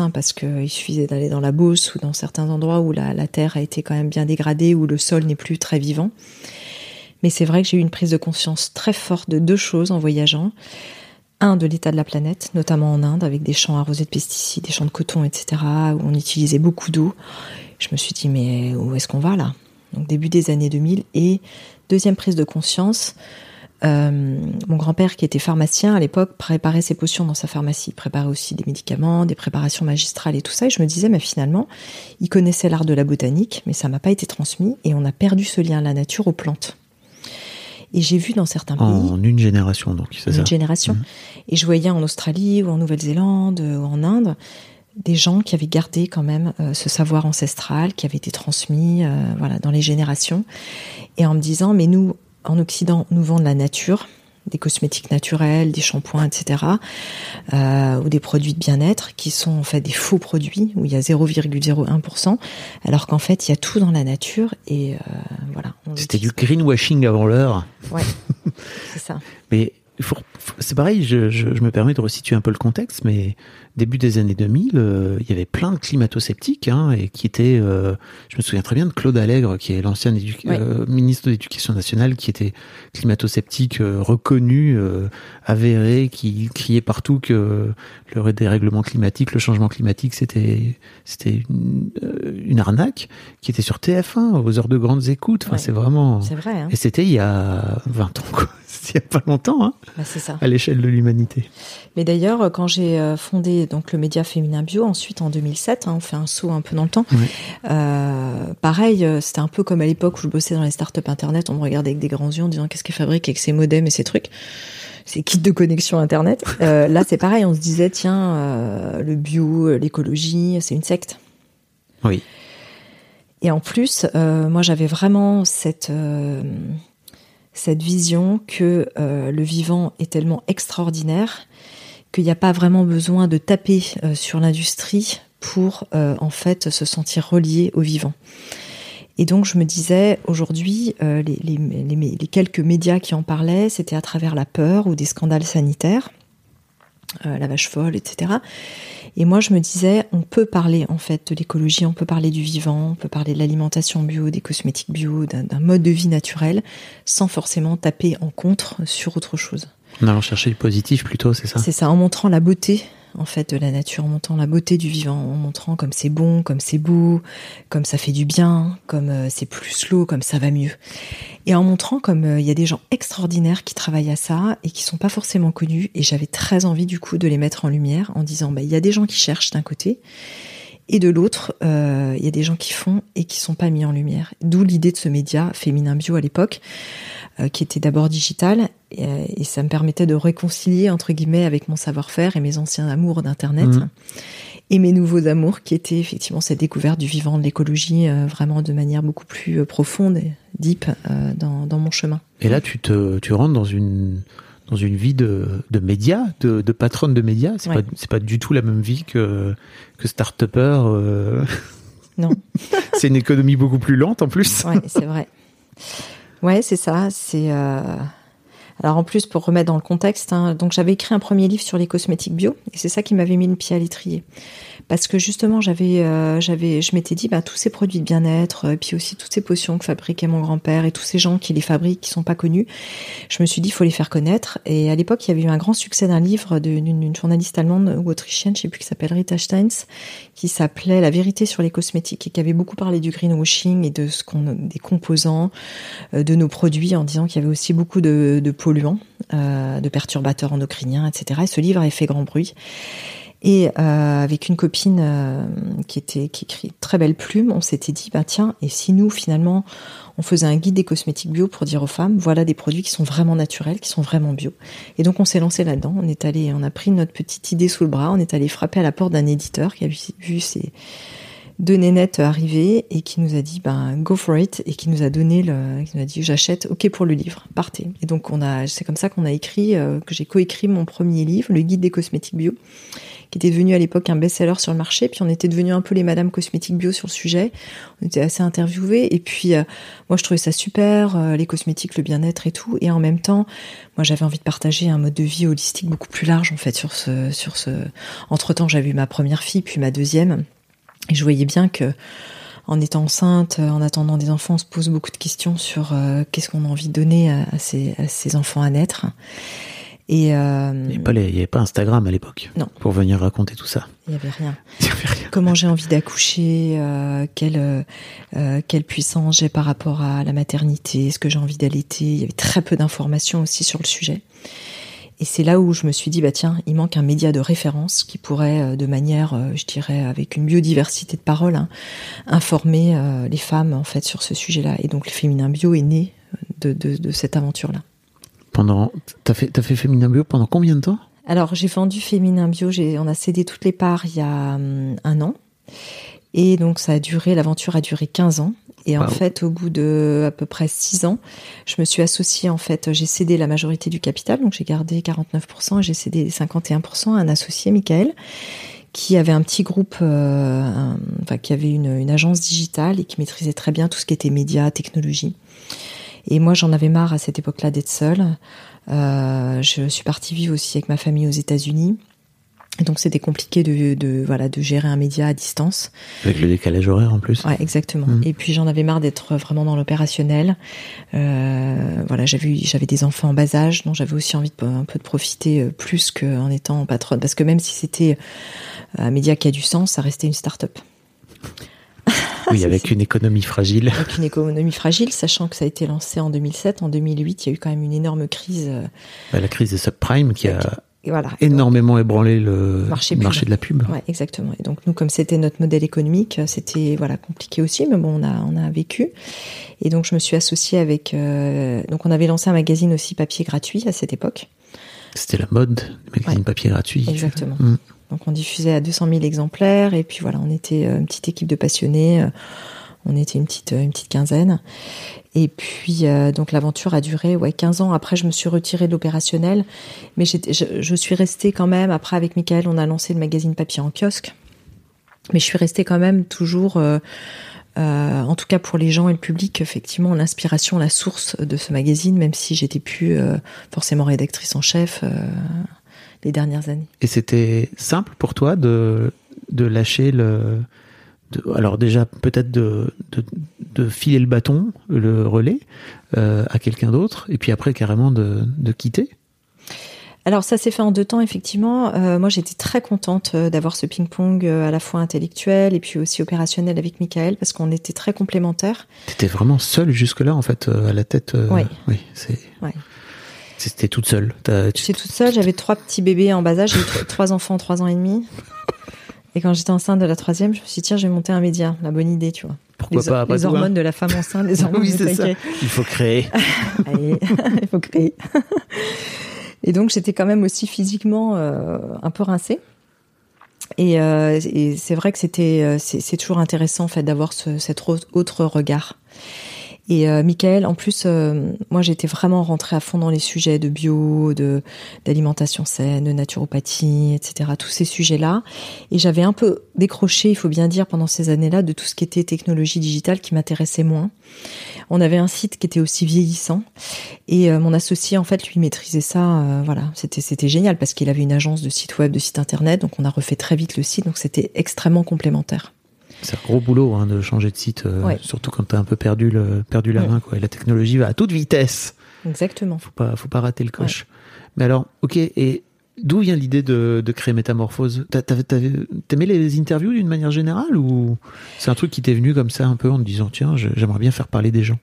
Hein, parce qu'il suffisait d'aller dans la Beauce ou dans certains endroits où la, la terre a été quand même bien dégradée, où le sol n'est plus très vivant. Mais c'est vrai que j'ai eu une prise de conscience très forte de deux choses en voyageant. Un, de l'état de la planète, notamment en Inde, avec des champs arrosés de pesticides, des champs de coton, etc., où on utilisait beaucoup d'eau. Je me suis dit, mais où est-ce qu'on va là? Donc début des années 2000. Et deuxième prise de conscience, euh, mon grand-père, qui était pharmacien à l'époque, préparait ses potions dans sa pharmacie. Il préparait aussi des médicaments, des préparations magistrales et tout ça. Et je me disais, mais finalement, il connaissait l'art de la botanique, mais ça m'a pas été transmis et on a perdu ce lien à la nature, aux plantes. Et j'ai vu dans certains pays, En une génération, donc, c'est ça. une génération, Mhm. et je voyais en Australie ou en Nouvelle-Zélande ou en Inde des gens qui avaient gardé quand même euh, ce savoir ancestral qui avait été transmis euh, voilà dans les générations et en me disant mais nous en Occident nous vendons la nature des cosmétiques naturels, des shampoings, etc., euh, ou des produits de bien-être qui sont en fait des faux produits où il y a 0,01%, alors qu'en fait il y a tout dans la nature et euh, voilà. C'était du greenwashing avant l'heure. Ouais, c'est ça. Mais c'est pareil, je, je- je me permets de resituer un peu le contexte, mais début des années 2000, euh, il y avait plein de climato-sceptiques, hein, et qui étaient, euh, je me souviens très bien de Claude Allègre, qui est l'ancien euh, ministre de l'Éducation nationale, qui était climato-sceptique reconnu, avéré, qui criait partout que le dérèglement climatique, le changement climatique, c'était c'était une, une arnaque, qui était sur TF1 aux heures de grandes écoutes. Enfin, Ouais. c'est vraiment. C'est vrai, hein Et c'était il y a 20 ans, quoi. Il y a pas longtemps, hein, Bah, c'est ça. à l'échelle de l'humanité. Mais d'ailleurs, quand j'ai euh, donc le média féminin bio, ensuite en 2007, hein, on fait un saut un peu dans le temps. Euh, pareil, euh, c'était un peu comme à l'époque où je bossais dans les startups internet, on me regardait avec des grands yeux en disant qu'est-ce qu'elle fabrique avec ses modems et ses trucs, ces kits de connexion internet. Euh, là, c'est pareil, on se disait tiens, euh, le bio, l'écologie, c'est une secte. Oui. Et en plus, moi, j'avais vraiment cette cette vision que euh, le vivant est tellement extraordinaire qu'il n'y a pas vraiment besoin de taper euh, sur l'industrie pour euh, en fait se sentir relié au vivant. Et donc je me disais aujourd'hui euh, les, quelques médias qui en parlaient, c'était à travers la peur ou des scandales sanitaires, la vache folle, etc. Et moi je me disais on peut parler en fait de l'écologie, on peut parler du vivant, on peut parler de l'alimentation bio, des cosmétiques bio, d'un mode de vie naturel, sans forcément taper en contre sur autre chose. En allant chercher du positif plutôt, c'est ça? C'est ça, en montrant la beauté en fait de la nature, en montrant la beauté du vivant, en montrant comme c'est bon, comme c'est beau, comme ça fait du bien, comme euh, c'est plus slow, comme ça va mieux. Et en montrant comme euh, il y a des gens extraordinaires qui travaillent à ça et qui sont pas forcément connus. Et j'avais très envie du coup de les mettre en lumière en disant bah il y a des gens qui cherchent d'un côté. Et de l'autre, euh, il y a des gens qui font et qui sont pas mis en lumière. D'où l'idée de ce média féminin bio à l'époque, qui était d'abord digital, et, euh, et ça me permettait de réconcilier entre guillemets avec mon savoir-faire et mes anciens amours d'internet Mhm. et mes nouveaux amours, qui étaient effectivement cette découverte du vivant, de l'écologie, euh, vraiment de manière beaucoup plus euh, profonde et deep euh, dans, dans mon chemin. Et là, tu te, tu rentres dans une, dans une vie de, de média, de, de patronne de médias. C'est Ouais. pas c'est pas du tout la même vie que que start-upper. euh. Non. c'est une économie beaucoup plus lente en plus. Ouais, c'est vrai. Ouais, c'est ça. C'est euh, alors en plus pour remettre dans le contexte. hein, donc j'avais écrit un premier livre sur les cosmétiques bio et c'est ça qui m'avait mis le pied à l'étrier. Parce que justement j'avais, euh, j'avais, je m'étais dit bah tous ces produits de bien-être, euh, puis aussi toutes ces potions que fabriquait mon grand-père et tous ces gens qui les fabriquent, qui sont pas connus. Je me suis dit il faut les faire connaître. Et à l'époque il y avait eu un grand succès d'un livre d'une journaliste allemande ou autrichienne, je sais plus qui s'appelle Rita Steins, qui s'appelait La vérité sur les cosmétiques et qui avait beaucoup parlé du greenwashing et de ce qu'on des composants euh, de nos produits en disant qu'il y avait aussi beaucoup de, polluants, de perturbateurs endocriniens, etc. Et ce livre avait fait grand bruit. Et euh, avec une copine euh, qui était qui écrit très belle plume, on s'était dit bah tiens et si nous finalement on faisait un guide des cosmétiques bio pour dire aux femmes voilà des produits qui sont vraiment naturels, qui sont vraiment bio. Et donc on s'est lancé là-dedans. On est allé, on a pris notre petite idée sous le bras, on est allé frapper à la porte d'un éditeur qui a vu, ces deux nénettes arriver et qui nous a dit ben go for it et qui nous a donné qui nous a dit j'achète ok pour le livre partez et donc c'est comme ça qu'on a écrit euh, que j'ai coécrit mon premier livre le guide des cosmétiques bio qui était devenu à l'époque un best-seller sur le marché. Puis on était devenu un peu les madame cosmétiques bio sur le sujet. On était assez interviewés et puis euh, moi je trouvais ça super euh, les cosmétiques le bien-être et tout. Et en même temps moi j'avais envie de partager un mode de vie holistique beaucoup plus large en fait sur ce entre temps j'avais eu ma première fille puis ma deuxième. Et je voyais bien que, en étant enceinte, en attendant des enfants, on se pose beaucoup de questions sur euh, qu'est-ce qu'on a envie de donner à, à à ces enfants à naître. Et euh, Il n'y avait, pas avait Instagram à l'époque pour venir raconter tout ça. il y avait rien. Il y avait rien. Comment j'ai envie d'accoucher, euh, quelle, euh, quelle puissance j'ai par rapport à la maternité, est-ce que j'ai envie d'allaiter. Il y avait très peu d'informations aussi sur le sujet. Et c'est là où je me suis dit, bah tiens, il manque un média de référence qui pourrait, de manière, je dirais, avec une biodiversité de parole, hein, informer les femmes en fait sur ce sujet-là. Et donc le féminin bio est né de, de, de cette aventure-là. Pendant, t'as fait, t'as fait Féminin Bio pendant combien de temps? Alors j'ai vendu Féminin Bio, on a cédé toutes les parts il y a hum, un an. Et donc ça a duré, l'aventure a duré 15 ans. Et en fait, au bout de à peu près 6 ans, je me suis associée, en fait, j'ai cédé la majorité du capital, donc j'ai gardé 49% et j'ai cédé 51% à un associé, Michael, qui avait un petit groupe, euh, un- enfin qui avait une, une agence digitale et qui maîtrisait très bien tout ce qui était médias, technologie. Et moi, j'en avais marre à cette époque-là d'être seule. Euh, je suis partie vivre aussi avec ma famille aux États-Unis. Et donc c'était compliqué de, de voilà de gérer un média à distance. Avec le décalage horaire en plus. Ouais, exactement. Mhm. Et puis j'en avais marre d'être vraiment dans l'opérationnel. Euh, voilà, j'avais des enfants en bas âge, dont j'avais aussi envie de un peu de profiter euh, plus qu'en étant patronne, parce que même si c'était un média qui a du sens, ça restait une start-up Oui, avec une économie fragile. avec une économie fragile, sachant que ça a été lancé en 2007, en 2008, il y a eu quand même une énorme crise. euh, Bah, La crise des subprimes qui a Et voilà. énormément ébranlé le Marché de la pub. Ouais, exactement. Et donc nous, comme c'était notre modèle économique, euh, c'était voilà compliqué aussi, mais bon, on a on a vécu. Et donc je me suis associée avec. euh, donc on avait lancé un magazine aussi papier gratuit à cette époque. C'était la mode, le magazine Ouais. papier gratuit. Exactement. Mm. Donc on diffusait à 200 000 exemplaires et puis voilà, on était euh, une petite équipe de passionnés. euh, On était une petite une petite quinzaine. Et puis euh, donc l'aventure a duré ouais 15 ans. Après je me suis retirée de l'opérationnel, mais je, je suis restée quand même. Après avec Michael, on a lancé le magazine papier en kiosque. Mais je suis restée quand même toujours, euh, euh, en tout cas pour les gens et le public, effectivement, l'inspiration, la source de ce magazine, même si j'étais plus euh, forcément rédactrice en chef euh, les dernières années. Et c'était simple pour toi de, de lâcher le. de- alors, déjà, peut-être de, de, de filer le bâton, le relais, euh, à quelqu'un d'autre, et puis après, carrément, de, de quitter? Alors ça s'est fait en deux temps effectivement. Euh, moi j'étais très contente euh, d'avoir ce ping-pong à la fois intellectuel et puis aussi opérationnel avec Michael parce qu'on était très complémentaires. T'étais vraiment seule jusque-là, en fait, à la tête. euh, Oui. Oui, c'est. Ouais. C'était toute seule. J'étais toute seule, j'avais trois petits bébés en bas âge, j'ai trois enfants, trois ans et demi. Et quand j'étais enceinte de la troisième, je me suis dit tiens je vais monter un média, la bonne idée tu vois. Pourquoi les, pas après les hein. hormones de la femme enceinte, les hormones Oui, c'est ça. Il faut créer. Allez, il faut créer. Et donc j'étais quand même aussi physiquement euh, un peu rincée. Et, euh, et c'est vrai que c'était, euh, c'est toujours intéressant en fait d'avoir ce, cet au- autre regard. Et euh, Michael, en plus, euh, moi j'étais vraiment rentrée à fond dans les sujets de bio, de d'alimentation saine, de naturopathie, etc. Tous ces sujets-là. Et j'avais un peu décroché, il faut bien dire, pendant ces années-là, de tout ce qui était technologie digitale qui m'intéressait moins. On avait un site qui était aussi vieillissant. Et euh, mon associé, en fait, lui maîtrisait ça. euh, voilà, c'était c'était génial parce qu'il avait une agence de site web, de site internet. Donc on a refait très vite le site. Donc c'était extrêmement complémentaire. C'est un gros boulot hein, de changer de site, euh, Ouais. surtout quand t'as un peu perdu, le, perdu la Ouais. main. Quoi. Et la technologie va à toute vitesse. Exactement. Faut pas, faut pas rater le coche. Mais alors, ok, et d'où vient l'idée de, de créer Métamorphose? T'aimais les interviews d'une manière générale ou c'est un truc qui t'est venu comme ça un peu en te disant tiens, j'aimerais bien faire parler des gens?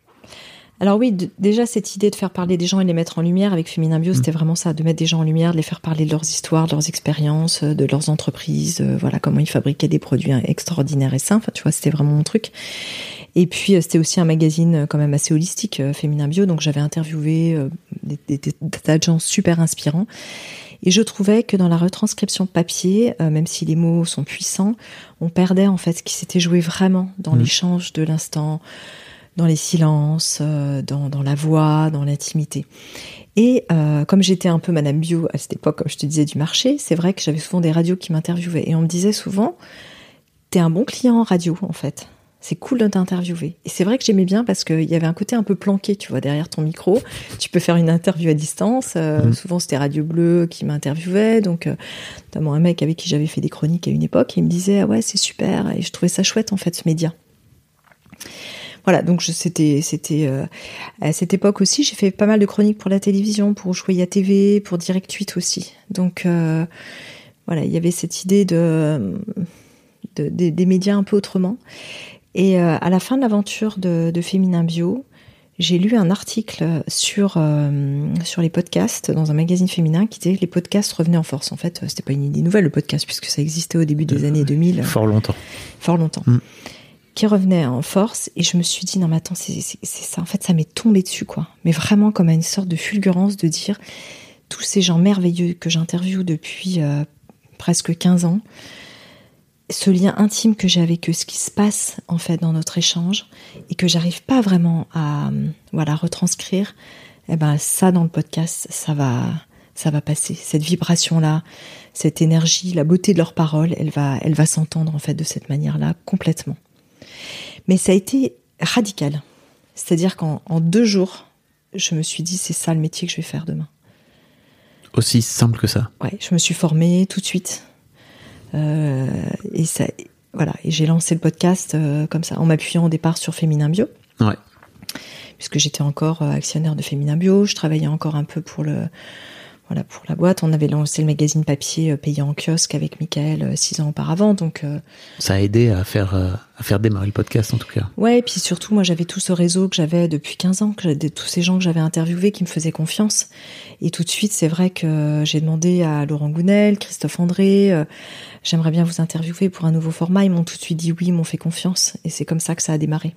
Alors oui, déjà cette idée de faire parler des gens et les mettre en lumière avec Féminin Bio, c'était vraiment ça, de mettre des gens en lumière, de les faire parler de leurs histoires, de leurs expériences, euh, de leurs entreprises, euh, voilà comment ils fabriquaient des produits hein, extraordinaires et sains. Enfin, tu vois, c'était vraiment mon truc. Et puis euh, c'était aussi un magazine quand même assez holistique, euh, Féminin Bio, donc j'avais interviewé des, des- des tas de gens super inspirants. Et je trouvais que dans la retranscription papier, même si les mots sont puissants, on perdait en fait ce qui s'était joué vraiment dans Mhm. l'échange de l'instant, dans les silences, euh, dans, dans la voix, dans l'intimité. Et euh, comme j'étais un peu Madame Bio à cette époque, comme je te disais, du marché, c'est vrai que j'avais souvent des radios qui m'interviewaient. Et on me disait souvent, t'es un bon client en radio, en fait. C'est cool de t'interviewer. Et c'est vrai que j'aimais bien parce qu'il y avait un côté un peu planqué, tu vois, derrière ton micro. Tu peux faire une interview à distance. Euh, Mhm. Souvent, c'était Radio Bleu qui m'interviewait. Donc, euh, notamment un mec avec qui j'avais fait des chroniques à une époque. Et il me disait, ah ouais, c'est super. Et je trouvais ça chouette, en fait, ce média. Voilà, donc c'était c'était euh, à cette époque aussi, j'ai fait pas mal de chroniques pour la télévision, pour Ushuaïa TV, pour Direct 8 aussi. Donc euh, voilà, il y avait cette idée de, de- des- des médias un peu autrement. Et euh, à la fin de l'aventure de, de Féminin Bio, j'ai lu un article sur euh, sur les podcasts dans un magazine féminin qui disait que les podcasts revenaient en force. En fait, c'était pas une idée nouvelle le podcast puisque ça existait au début des années 2000 fort longtemps. fort longtemps, Mm. Qui revenait en force. Et je me suis dit, non, mais attends, c'est ça. En fait, ça m'est tombé dessus, quoi. Mais vraiment comme à une sorte de fulgurance de dire, tous ces gens merveilleux que j'interviewe depuis euh, presque 15 ans, ce lien intime que j'ai avec eux, ce qui se passe, en fait, dans notre échange, et que j'arrive pas vraiment à, euh, voilà, retranscrire, eh ben, ça, dans le podcast, ça va, ça va passer. Cette vibration-là, cette énergie, la beauté de leurs paroles, elle va, elle va s'entendre en fait de cette manière-là complètement. Mais ça a été radical. C'est-à-dire qu'en en deux jours, je me suis dit c'est ça le métier que je vais faire demain. Aussi simple que ça. Ouais, je me suis formée tout de suite. Euh, et ça, voilà, et j'ai lancé le podcast euh, comme ça, en m'appuyant au départ sur Féminin Bio, Ouais. puisque j'étais encore euh, actionnaire de Féminin Bio, je travaillais encore un peu pour le, voilà, pour la boîte. On avait lancé le magazine papier euh, payant en kiosque avec Michael euh, six ans auparavant, donc. euh, Ça a aidé à faire, à faire démarrer le podcast en tout cas. Ouais, et puis surtout, moi, j'avais tout ce réseau que j'avais depuis 15 ans, que tous ces gens que j'avais interviewés qui me faisaient confiance. Et tout de suite, c'est vrai que j'ai demandé à Laurent Gounel, Christophe André, euh, j'aimerais bien vous interviewer pour un nouveau format. Ils m'ont tout de suite dit oui, ils m'ont fait confiance. Et c'est comme ça que ça a démarré.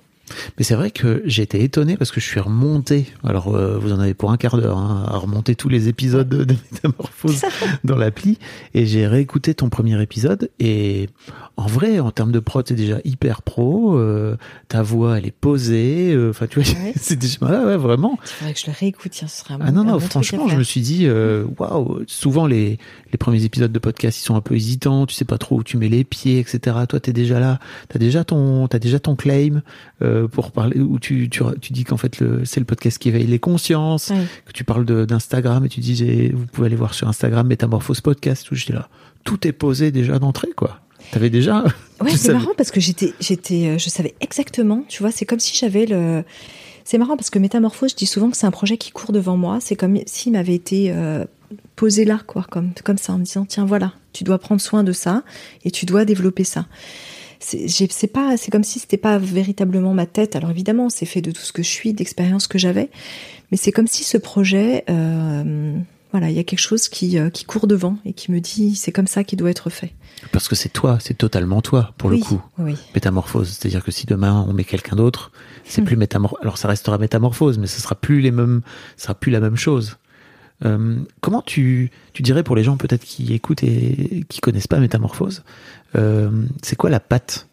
Mais c'est vrai que j'ai été étonné parce que je suis remonté. Alors, euh, vous en avez pour un quart d'heure hein, à remonter tous les épisodes de, Métamorphose dans l'appli. Et j'ai réécouté ton premier épisode. Et en vrai, en termes de prod, c'est déjà hyper pro. euh, ta voix, elle est posée. euh, Enfin, tu vois, Ouais. c'est déjà ouais, ouais, vraiment. Il faudrait que je le réécoute, tiens, ce serait un Ah non, non, franchement, je me suis dit, waouh, souvent les, les premiers épisodes de podcast, ils sont un peu hésitants, tu sais pas trop où tu mets les pieds, etc. Toi, t'es déjà là, t'as déjà ton, t'as déjà ton claim euh, pour parler, où tu, tu, tu dis qu'en fait, le, c'est le podcast qui éveille les consciences, que tu parles de- d'Instagram et tu dis, j'ai- vous pouvez aller voir sur Instagram Métamorphose Podcast, tout, j'étais là, tout est posé déjà d'entrée, quoi. T'avais déjà, Ouais, c'est savais- marrant parce que j'étais, j'étais, euh, je savais exactement, tu vois, c'est comme si j'avais le. C'est marrant parce que Métamorphose, je dis souvent que c'est un projet qui court devant moi. C'est comme s'il m'avait été euh, posé là, quoi, comme, comme ça, en me disant tiens, voilà, tu dois prendre soin de ça et tu dois développer ça. C'est pas, c'est comme si c'était pas véritablement ma tête. Alors évidemment, c'est fait de tout ce que je suis, d'expérience que j'avais, mais c'est comme si ce projet, euh, voilà, il y a quelque chose qui, euh, qui court devant et qui me dit c'est comme ça qu'il doit être fait. parce que c'est toi, c'est totalement toi, pour oui, le coup. Oui. métamorphose. C'est-à-dire que si demain on met quelqu'un d'autre, c'est Hmm. plus métamorphose. Alors ça restera métamorphose, mais ce sera plus les mêmes, ce sera plus la même chose. Euh, comment tu, tu dirais pour les gens peut-être qui écoutent et qui connaissent pas métamorphose, euh, c'est quoi la patte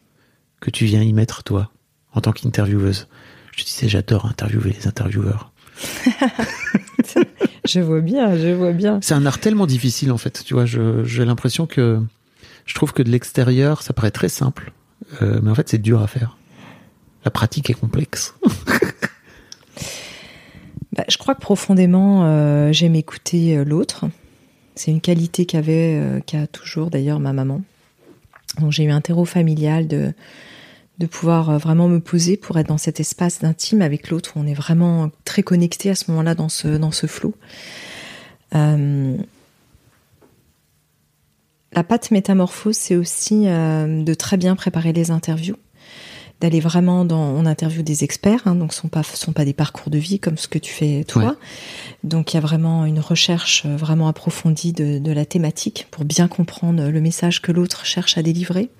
que tu viens y mettre toi en tant qu'intervieweuse? Je disais, j'adore interviewer les intervieweurs. je vois bien, je vois bien. C'est un art tellement difficile en fait. Tu vois, j'ai l'impression que je trouve que de l'extérieur, ça paraît très simple, euh, mais en fait, c'est dur à faire. La pratique est complexe. bah, je crois que profondément, euh, j'aime écouter euh, l'autre. C'est une qualité qu'avait, qu'a toujours d'ailleurs ma maman. Donc j'ai eu un terreau familial de de pouvoir vraiment me poser pour être dans cet espace d'intime avec l'autre on est vraiment très connecté à ce moment-là dans ce dans ce flot. Euh, la pâte métamorphose, c'est aussi euh, de très bien préparer les interviews, d'aller vraiment dans. On interview des experts, hein, donc ce sont pas sont pas des parcours de vie comme ce que tu fais toi. Donc il y a vraiment une recherche euh, vraiment approfondie de, la thématique pour bien comprendre le message que l'autre cherche à délivrer.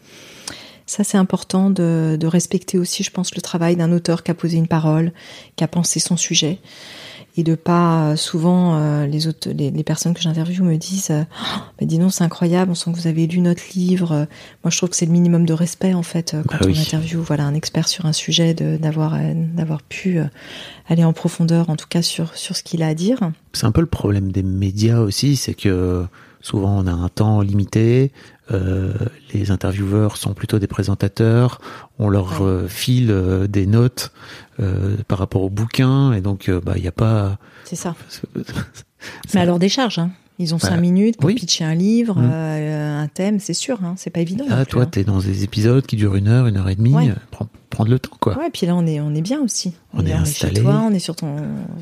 Ça, c'est important de, de, respecter aussi, je pense, le travail d'un auteur qui a posé une parole, qui a pensé son sujet et de pas euh, souvent euh, les autres les, personnes que j'interviewe me disent euh, oh, dis donc c'est incroyable on sent que vous avez lu notre livre. Moi je trouve que c'est le minimum de respect en fait quand bah on interviewe voilà un expert sur un sujet d'avoir d'avoir pu aller en profondeur en tout cas sur sur ce qu'il a à dire. C'est un peu le problème des médias aussi c'est que souvent on a un temps limité euh, les intervieweurs sont plutôt des présentateurs, on leur euh, file euh, des notes par rapport au bouquin, et donc bah il n'y a pas. C'est ça. Mais alors des charges. Hein. Ils ont cinq bah, minutes pour pitcher un livre, mmh. un thème, c'est sûr, hein, c'est pas évident. Ah, toi, tu es dans des épisodes qui durent une heure, une heure et demie. prendre le temps, quoi. Ouais, et puis là, on est, on est bien aussi. On, est, installé. chez toi, on est sur ton,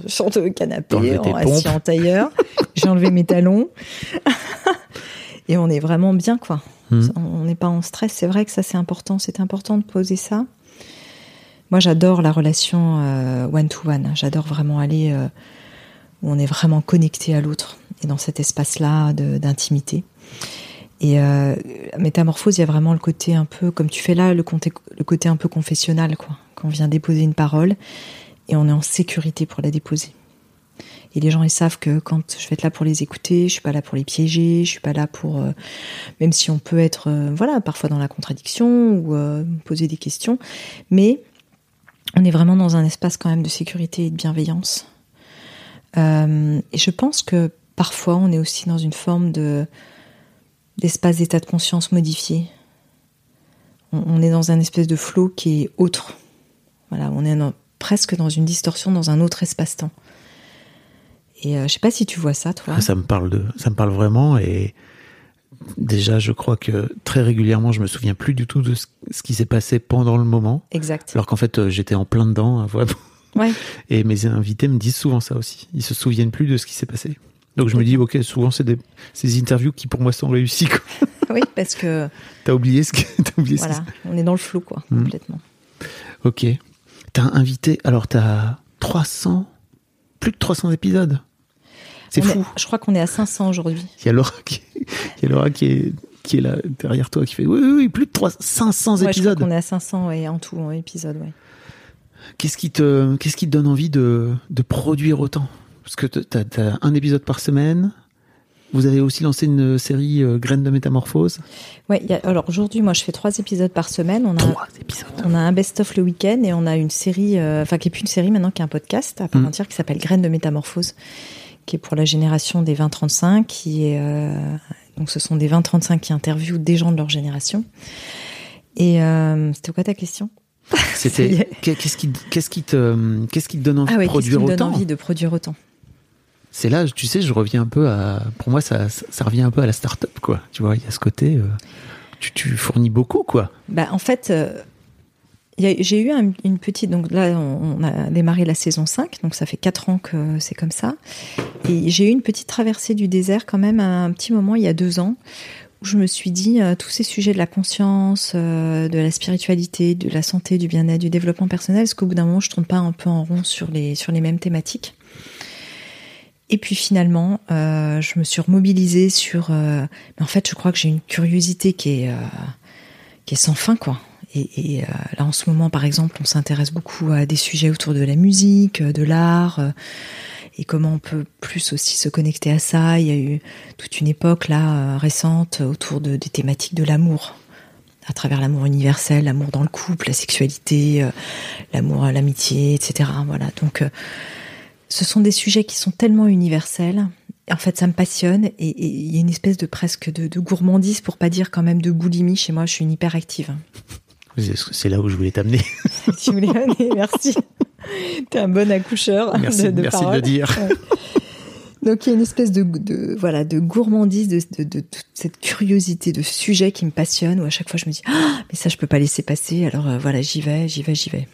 sur ton canapé, on assis en tailleur. J'ai enlevé mes talons. et on est vraiment bien, quoi. Hmm. On n'est pas en stress. C'est vrai que ça, c'est important. C'est important de poser ça. Moi, j'adore la relation one-to-one. J'adore vraiment aller euh, où on est vraiment connecté à l'autre et dans cet espace-là d'intimité. Et euh, métamorphose, il y a vraiment le côté un peu, comme tu fais là, le côté, le côté un peu confessionnal, quoi. Quand on vient déposer une parole et on est en sécurité pour la déposer. Et les gens, ils savent que quand je vais être là pour les écouter, je suis pas là pour les piéger, je suis pas là pour, euh, même si on peut être, euh, voilà, parfois dans la contradiction ou euh, poser des questions, mais on est vraiment dans un espace quand même de sécurité et de bienveillance. et je pense que parfois, on est aussi dans une forme de d'espace d'état de conscience modifié. On, est dans un espèce de flot qui est autre. Voilà, on est presque dans une distorsion dans un autre espace-temps. Et euh, je sais pas si tu vois ça, toi. Ah, ça me parle de, ça me parle vraiment. Et déjà, je crois que très régulièrement, je me souviens plus du tout de ce, qui s'est passé pendant le moment. Exact. Alors qu'en fait, euh, j'étais en plein dedans. Ouais. Et mes invités me disent souvent ça aussi. Ils se souviennent plus de ce qui s'est passé. Donc je me dis, ok, souvent c'est des ces interviews qui pour moi sont réussies. oui, parce que. T'as oublié ce que. As oublié voilà, on est dans le flou, quoi, hmm. complètement. Ok. T'as invité. Alors t'as 300, plus de 300 épisodes. C'est fou. je crois qu'on est à 500 aujourd'hui. Il y a Laura qui, il y a Laura qui est qui est là derrière toi qui fait oui oui, oui plus de 300 500 ouais, épisodes. Je crois qu'on est à 500 ouais, en tout en épisodes ouais. Qu'est-ce qui te qu'est-ce qui te donne envie de de produire autant? Parce que tu as, un épisode par semaine. Vous avez aussi lancé une série euh, Graines de métamorphose. Ouais, alors aujourd'hui, moi, je fais trois épisodes par semaine. On a, trois épisodes. On a un best-of le week-end et on a une série, euh, enfin, qui est plus une série maintenant, qui est un podcast à part mm. entière qui s'appelle Graines de métamorphose, qui est pour la génération des 20-35, qui est euh, donc ce sont des 20-35 qui interviewent des gens de leur génération. Et euh, c'était quoi ta question? C'était qu'est-ce qui qu'est-ce qui te qu'est-ce qui te donne envie ah de produire autant donne envie de produire autant? C'est là, tu sais, je reviens un peu à pour moi ça ça revient un peu à la start-up quoi. Tu vois, il y a ce côté euh, tu, tu fournis beaucoup quoi. Bah en fait j'ai eu une petite, donc là on, a démarré la saison 5, donc ça fait 4 ans que c'est comme ça. Et j'ai eu une petite traversée du désert quand même à un petit moment, il y a deux ans, où je me suis dit, euh, tous ces sujets de la conscience, euh, de la spiritualité, de la santé, du bien-être, du développement personnel, est-ce qu'au bout d'un moment je tourne pas un peu en rond sur les, sur les mêmes thématiques? Et puis finalement, euh, je me suis remobilisée sur. mais en fait, je crois que j'ai une curiosité qui est qui est sans fin, quoi. Et, euh, là, en ce moment, par exemple, on s'intéresse beaucoup à des sujets autour de la musique, de l'art, euh, et comment on peut plus aussi se connecter à ça. Il y a eu toute une époque là euh, récente autour de, des thématiques de l'amour. à travers l'amour universel, l'amour dans le couple, la sexualité, euh, l'amour, l'amitié, etc. Voilà. Donc, euh, ce sont des sujets qui sont tellement universels. En fait, ça me passionne et il y a une espèce de presque de, de gourmandise, pour pas dire quand même de boulimie chez moi. Je suis une hyperactive. C'est- là où je voulais t'amener. tu voulais aller, merci. T'es un bon accoucheur. Merci, de, de merci de le dire. Ouais. Donc il y a une espèce de, de voilà de gourmandise, de, de, de toute cette curiosité de sujet qui me passionne. Où à chaque fois je me dis ah mais ça je peux pas laisser passer. Alors euh, voilà j'y vais, j'y vais, j'y vais.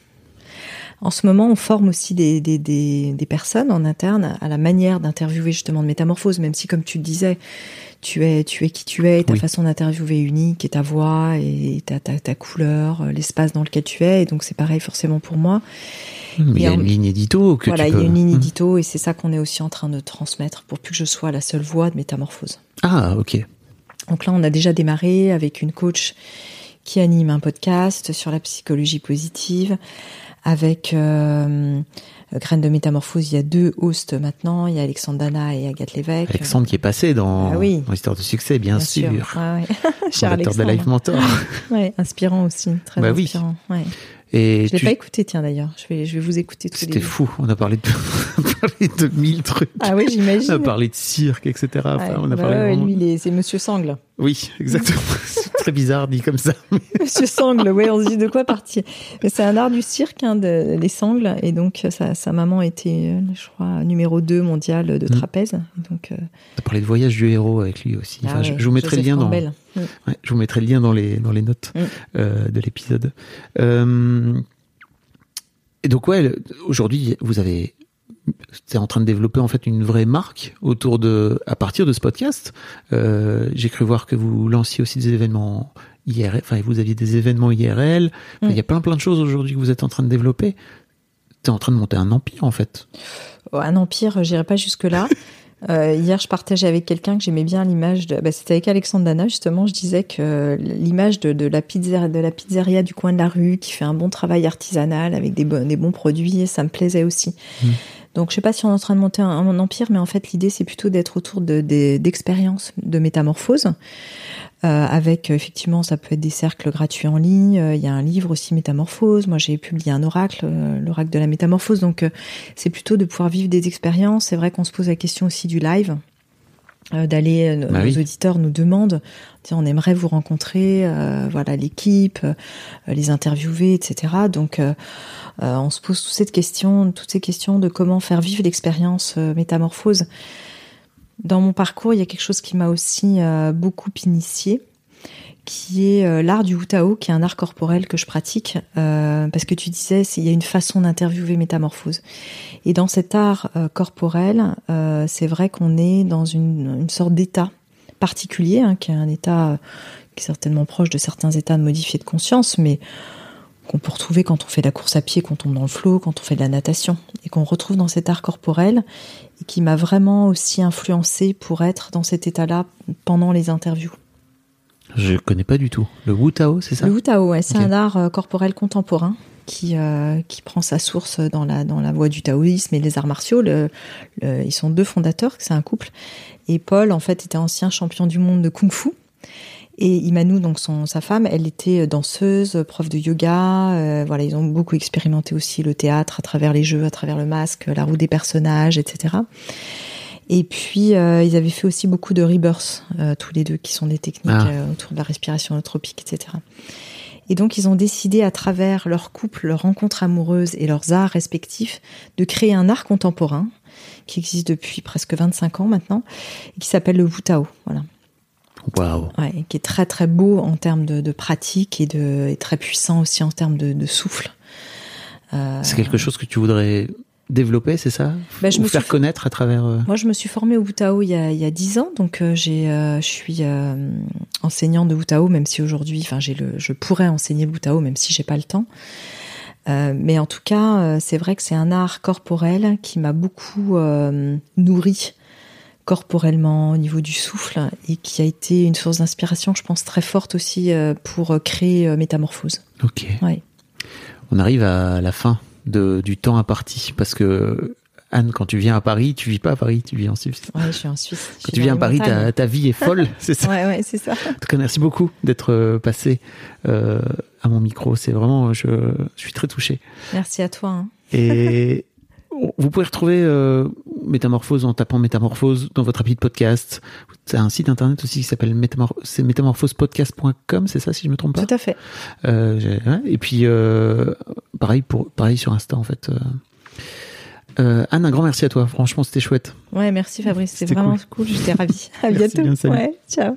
En ce moment, on forme aussi des, des, des, des personnes en interne à la manière d'interviewer justement de métamorphose, même si, comme tu le disais, tu es, tu es qui tu es, ta Oui. façon d'interviewer unique, et ta voix, et ta, ta, ta couleur, euh, l'espace dans lequel tu es, et donc c'est pareil forcément pour moi. Mais il y a en- une ligne édito que voilà, tu il y a une ligne Hmm. édito, et c'est ça qu'on est aussi en train de transmettre pour plus que je sois la seule voix de métamorphose. Ah, ok. Donc là, on a déjà démarré avec une coach qui anime un podcast sur la psychologie positive. Avec euh, Graines de Métamorphose, il y a deux hosts maintenant. Il y a Alexandre Dana et Agathe Lévesque. Alexandre qui est passé dans, Ah oui. dans l'histoire de succès, bien, sûr. Ouais, ouais. Cher Fondateur de. Life Mentor. Ouais, inspirant aussi, très Bah oui. inspirant. Ouais. Et Je l'ai tu- pas écouté, tiens d'ailleurs. Je vais, je vais vous écouter tous C'était fou. On a parlé de, on a parlé de mille trucs. Ah oui, On j'imagine. a parlé de cirque, etc. Enfin, Ouais, on a bah parlé ouais, vraiment- lui, c'est Monsieur Sangle. Oui, exactement. Très bizarre dit comme ça. Monsieur Sangle, ouais, on se dit de quoi partir. Mais c'est un art du cirque, hein, de, les sangles, et donc sa, sa maman était, euh, je crois, numéro 2 mondial de Mm. trapèze. Donc, euh, On a parlé de voyage du héros avec lui aussi. Enfin, ah je, ouais, je vous mettrai le lien dans. Mm. Ouais, je vous mettrai le lien dans les dans les notes Mm. euh, de l'épisode. Euh, et donc ouais, aujourd'hui vous avez c'est en train de développer en fait une vraie marque autour de à partir de ce podcast. Euh, J'ai cru voir que vous lanciez aussi des événements IRL. Enfin, vous aviez des événements IRL. Enfin, Mm. Il y a plein plein de choses aujourd'hui que vous êtes en train de développer. T'es en train de monter un empire en fait. Oh, Un empire, j'irai pas jusque-là. Euh, hier, je partageais avec quelqu'un que j'aimais bien l'image de. Bah, C'était avec Alexandre Dana, justement. Je disais que l'image de, de la pizzeria, de la pizzeria du coin de la rue, qui fait un bon travail artisanal avec des, bon- des bons produits, ça me plaisait aussi. Mm. Donc, je sais pas si on est en train de monter un, empire, mais en fait, l'idée, c'est plutôt d'être autour de- des- d'expériences de métamorphose. Euh, avec effectivement, ça peut être des cercles gratuits en ligne. Euh, Il y a un livre aussi Métamorphose. Moi, j'ai publié un oracle, euh, l'oracle de la métamorphose. Donc, c'est plutôt de pouvoir vivre des expériences. C'est vrai qu'on se pose la question aussi du live, d'aller. euh, Bah nos oui. auditeurs nous demandent, tiens, on aimerait vous rencontrer, euh, voilà l'équipe, euh, les interviewer, etc. Donc, euh, euh, on se pose toute cette question, toutes ces questions de comment faire vivre l'expérience euh, métamorphose. Dans mon parcours, il y a quelque chose qui m'a aussi euh, beaucoup initié, qui est euh, l'art du Wutao, qui est un art corporel que je pratique, euh, parce que tu disais, il y a une façon d'interviewer métamorphose. Et dans cet art euh, corporel, euh, c'est vrai qu'on est dans une, une sorte d'état particulier, hein, qui est un état euh, qui est certainement proche de certains états de modifié de conscience, mais qu'on peut retrouver quand on fait de la course à pied, quand on tombe dans le flot, quand on fait de la natation, et qu'on retrouve dans cet art corporel, et qui m'a vraiment aussi influencé pour être dans cet état-là pendant les interviews. Je connais pas du tout. Le Wu Tao, c'est ça? Le Wutao, ouais, c'est un art euh, corporel contemporain qui, euh, qui prend sa source dans la, dans la voie du taoïsme et des arts martiaux. Le- le- ils sont deux fondateurs, c'est un couple. Et Paul, en fait, était ancien champion du monde de kung-fu. Et Imanu, donc son, sa femme, elle était danseuse, prof de yoga. euh, voilà, ils ont beaucoup expérimenté aussi le théâtre à travers les jeux, à travers le masque, la roue des personnages, etc. Et puis, euh, ils avaient fait aussi beaucoup de rebirths, euh, tous les deux, qui sont des techniques Ah. euh, autour de la respiration holotropique, etc. Et donc, ils ont décidé, à travers leur couple, leur rencontre amoureuse et leurs arts respectifs, de créer un art contemporain qui existe depuis presque 25 ans maintenant, et qui s'appelle le Wutao. Voilà. Ouais, et qui est très très beau en termes de, de pratique et, de, et très puissant aussi en termes de, de souffle. C'est quelque chose que tu voudrais développer, c'est ça Bah, je Ou me faire suis- connaître à travers. euh, Moi, je me suis formée au Wutao il y a, il y a 10 ans, donc euh, j'ai, euh, je suis enseignante de Wutao, même si aujourd'hui, enfin, j'ai le, je pourrais enseigner le Wutao, même si j'ai pas le temps. Mais en tout cas, c'est vrai que c'est un art corporel qui m'a beaucoup nourri corporellement au niveau du souffle et qui a été une source d'inspiration, je pense, très forte aussi pour créer Métamorphose. Ok. Ouais. On arrive à la fin de, du temps imparti parce que Anne, quand tu viens à Paris, tu vis pas à Paris, tu vis en Suisse. Ouais, je suis en Suisse. Quand tu viens à Paris, ta, ta vie est folle, c'est ça. Ouais, ouais, c'est ça. En tout cas, merci beaucoup d'être euh, passé euh, à mon micro. C'est vraiment, je, je suis très touché. Merci à toi. hein. Et vous pouvez retrouver euh, Métamorphose en tapant Métamorphose dans votre appli de podcast. C'est un site internet aussi qui s'appelle métamor c'est métamorphosepodcast.com, c'est ça si je me trompe pas Tout à fait. Euh, ouais. Et puis euh, pareil pour pareil sur Insta en fait. Euh, Anne, un grand merci à toi. Franchement, c'était chouette. Ouais, merci Fabrice. C'était vraiment cool. J'étais ravie. À bientôt. bien, ouais, ciao.